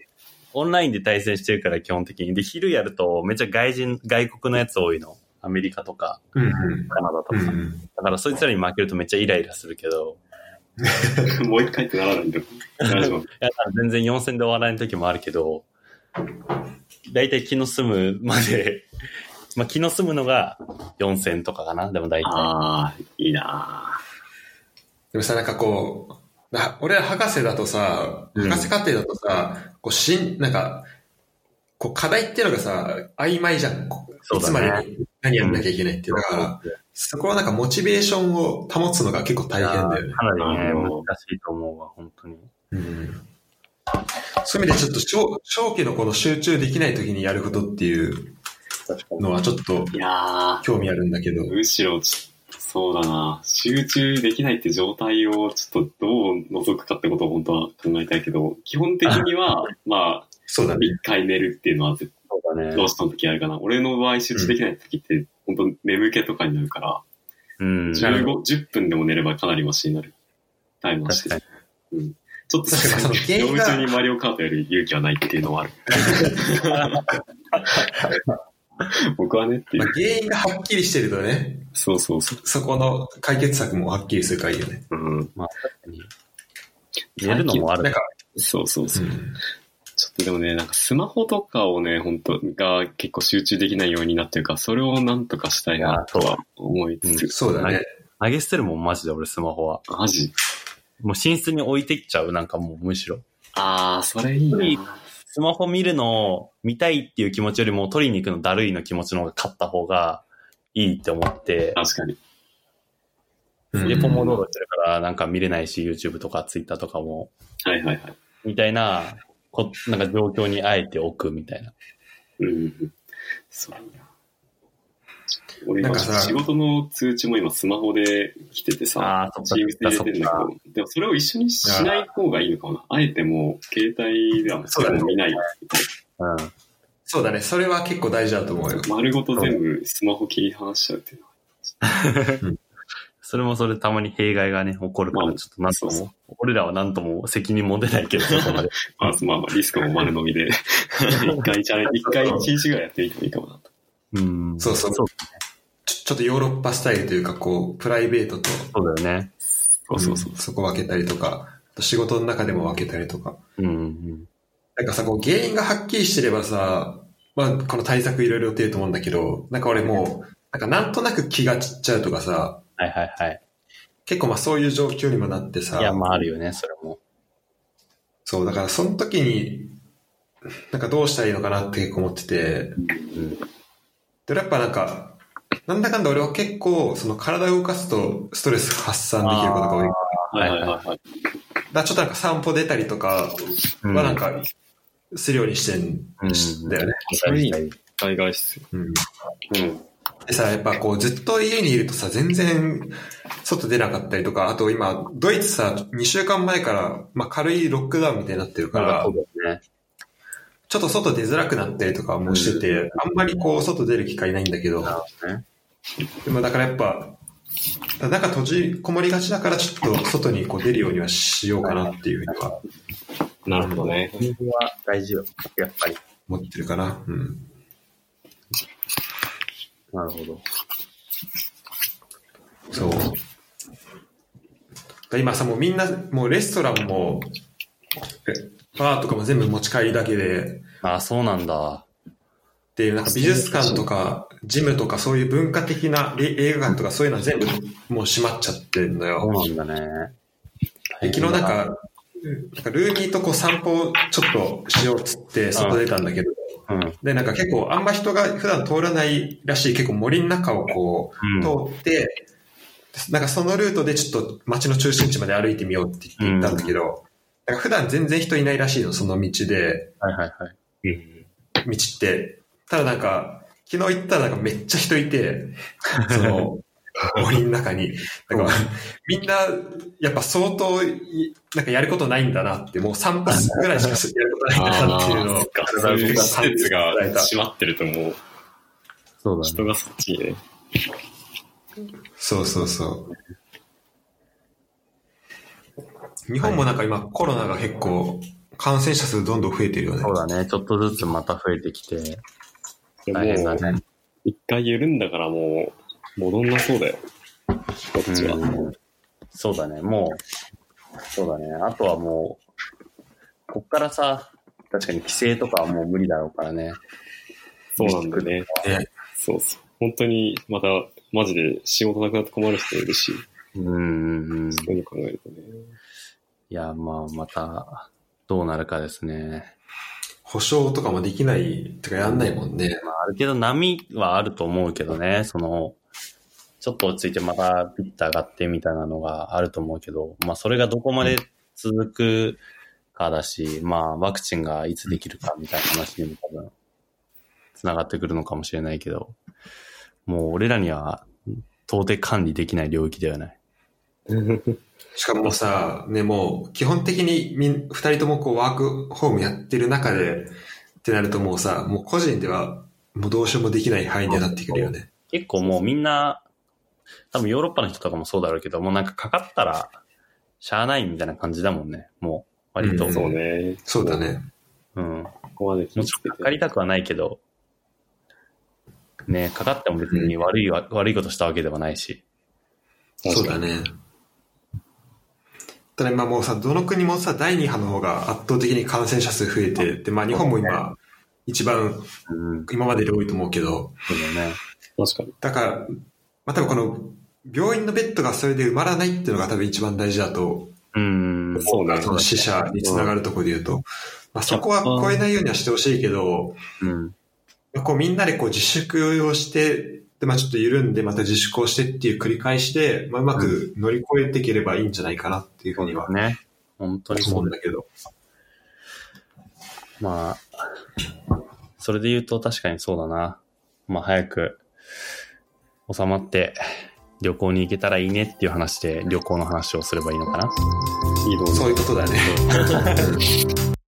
オンラインで対戦してるから基本的に。で、昼やるとめっちゃ外人、外国のやつ多いの。アメリカとか、うんうん。カナダとか。うんだからそいつらに負けるとめっちゃイライラするけど、<laughs> もう一回ってならないんだ。大丈夫。<laughs> いや全然4戦で終わらない時もあるけど、だいたい気の済むまで、<laughs> まあ気の済むのが4戦とかかな。でも大体。ああ、いいなでもさ、なんかこう、な俺ら博士だとさ、うん博士課程だとさ、こうしん、なんか、こう課題っていうのがさ、曖昧じゃん。こうそうだねいつまでに何やんなきゃいけないっていう。だから、そこはなんかモチベーションを保つのが結構大変だよね。かなりね、難しいと思うわ、本当に。うんそういう意味でちょっと長長期のこの集中できない時にやることっていうのはちょっといや興味あるんだけど。ー、むしろち、そうだな集中できないって状態をちょっとどう除くかってことを本当は考えたいけど、基本的には、まあ、そうだね。一回寝るっていうのは絶そうだね。対どうしたの時あるかな。俺の場合集中できない時って、本当眠気とかになるから、うん。15、10分でも寝ればかなりマシになるタイムをして確かに。うん。ちょっと確かに業務中にマリオカートやる勇気はないっていうのはある。<laughs> 僕はねっていまあ、う。原因がはっきりしてるとね、そうそうそう。そこの解決策もはっきりするからいいよね。うん。まあ、確かに。寝るのもあるなんか、そうそうそうう。ん、ちょっとでもね、なんかスマホとかをね、本当が結構集中できないようになってるから、それをなんとかしたいなとは思いつつ。そうだね。投げ捨てるもん、マジで俺、スマホは。マジ？もう寝室に置いてっちゃう、なんかもう、むしろ。あー、それいいな。スマホ見るのを見たいっていう気持ちよりも、取りに行くのだるいの気持ちの方が勝った方がいいって思って、確かに。うんで、ポモドーロしてるから、なんか見れないし、YouTube とか Twitter とかも、はいはいはい。みたいな、こなんか状況にあえて置くみたいな。うんうん。そう。俺今なんかさ仕事の通知も今スマホで来ててさ、チームで入れてんだけど、でもそれを一緒にしない方がいいのかもな。あえてもう携帯ではもうそうだね見ない。うん。そうだね。それは結構大事だと思うよ。丸ごと全部スマホ切り離しちゃうっていうのは。<laughs> それもそれたまに弊害がね、起こるから、まあちょっとなんとそうそも、俺らはなんとも責任も出ないけど、そこまで。まあ、まあまあリスクも丸飲みで、<laughs> 一回チャレンジ、一回一日ぐらいやってみてもいいかもなと。うん。そうそうそうちょちょっとヨーロッパスタイルというか、こう、プライベートと、そうだよね。そうそうそう。んそこ分けたりとか、仕事の中でも分けたりとか。うんうん。なんかさ、こう、原因がはっきりしてればさ、まあ、この対策いろいろ打てると思うんだけど、なんか俺もう、なんかなんとなく気が散っちゃうとかさ、はいはいはい。結構まあそういう状況にもなってさ、いや、まああるよね、それも。そう、だからその時に、なんかどうしたらいいのかなって結構思ってて、うん。で、やっぱなんか、なんだかんだ俺は結構、その体を動かすとストレス発散できることが多い。だかはいはいはいはい。らちょっとなんか散歩出たりとかはなんか、するようにしてんうんだよね海外室。うん。うん。でさ、やっぱこうずっと家にいるとさ、全然外出なかったりとか、あと今、ドイツさ、2週間前から、まあ軽いロックダウンみたいになってるからね。ちょっと外出づらくなったりとかもしてて、あんまりこう外出る機会ないんだけど、ね。でもだからやっぱ、なんか閉じこもりがちだからちょっと外にこう出るようにはしようかなっていうふうにはなるほどね。は大事よ、やっぱり。思ってるかな。うん。なるほど。そう。今さ、もうみんな、もうレストランも、えバーとかも全部持ち帰りだけで、あ、そうなんだ。で、なんか美術館とか、ジムとかそういう文化的なれ映画館とかそういうのは全部もう閉まっちゃってんのそよ。うなんだね。で昨日なんか、なんかルーミーとこう散歩ちょっとしようっつって外出たんだけど、うん。で、なんか結構あんま人が普段通らないらしい結構森の中をこうんう通って、なんかそのルートでちょっと街の中心地まで歩いてみようって言ったんだけど、なんか普段全然人いないらしいの、その道で。はいはいはい。うん。道って。ただなんか、昨日行ったらなんかめっちゃ人いて、その、<laughs> 森の中に。なんか、みんな、やっぱ相当い、なんかやることないんだなって、もう散歩ぐらいしかやることないんだなっていうのをそっか、そういう施設が閉まってるともう、そうだね。人がそっちにね。そうそうそう。日本もなんか今コロナが結構感染者数どんどん増えてるよね。そうだね。ちょっとずつまた増えてきて、で大変だもね。一回緩んだからもう、戻んなそうだよ。こっちは。うんそうだね。もう、そうだね。あとはもう、こっからさ、確かに規制とかはもう無理だろうからね。そうなんだよね。ねそうそう。本当に、また、マジで仕事なくなって困る人いるし、うんうんうん。そういうの考えるとね。いや、まあ、また、どうなるかですね。保証とかもできない、とかやんないもんね。まあ、ある程度波はあると思うけどね、その、ちょっと落ち着いてまたピッと上がってみたいなのがあると思うけど、まあ、それがどこまで続くかだし、まあ、ワクチンがいつできるかみたいな話にも多分、つながってくるのかもしれないけど、もう俺らには到底管理できない領域ではない。しかもさ、ね、もう基本的にみん、二人ともこうワークホームやってる中で、ってなるともうさ、もう個人ではもうどうしようもできない範囲になってくるよね。結構もうみんな、多分ヨーロッパの人とかもそうだろうけど、もうなんかかかったら、しゃあないみたいな感じだもんね。もう、割と。うんそうね。そうだね。うん。ここまで気もちろんかかりたくはないけど、ね、かかっても別に悪いわ、悪いことしたわけではないし。そうだね。ただ今もうさ、どの国もさ、第2波の方が圧倒的に感染者数増えて、で、まあ日本も今、一番うん。今までで多いと思うけど、そうだね。確かに。だから、まあ多分この、病院のベッドがそれで埋まらないっていうのが多分一番大事だと、うん。そうね。その死者につながるところで言うと、まあそこは超えないようにはしてほしいけど、うん。こうみんなでこう自粛をして、で、まあちょっと緩んでまた自粛をしてっていう繰り返しで、まあうまく乗り越えていければいいんじゃないかなっていうふうにはね。本当に思そう。だけど。まあ、それで言うと確かにそうだな。まあ早く収まって旅行に行けたらいいねっていう話で旅行の話をすればいいのかな。いいそういうことだね。<laughs>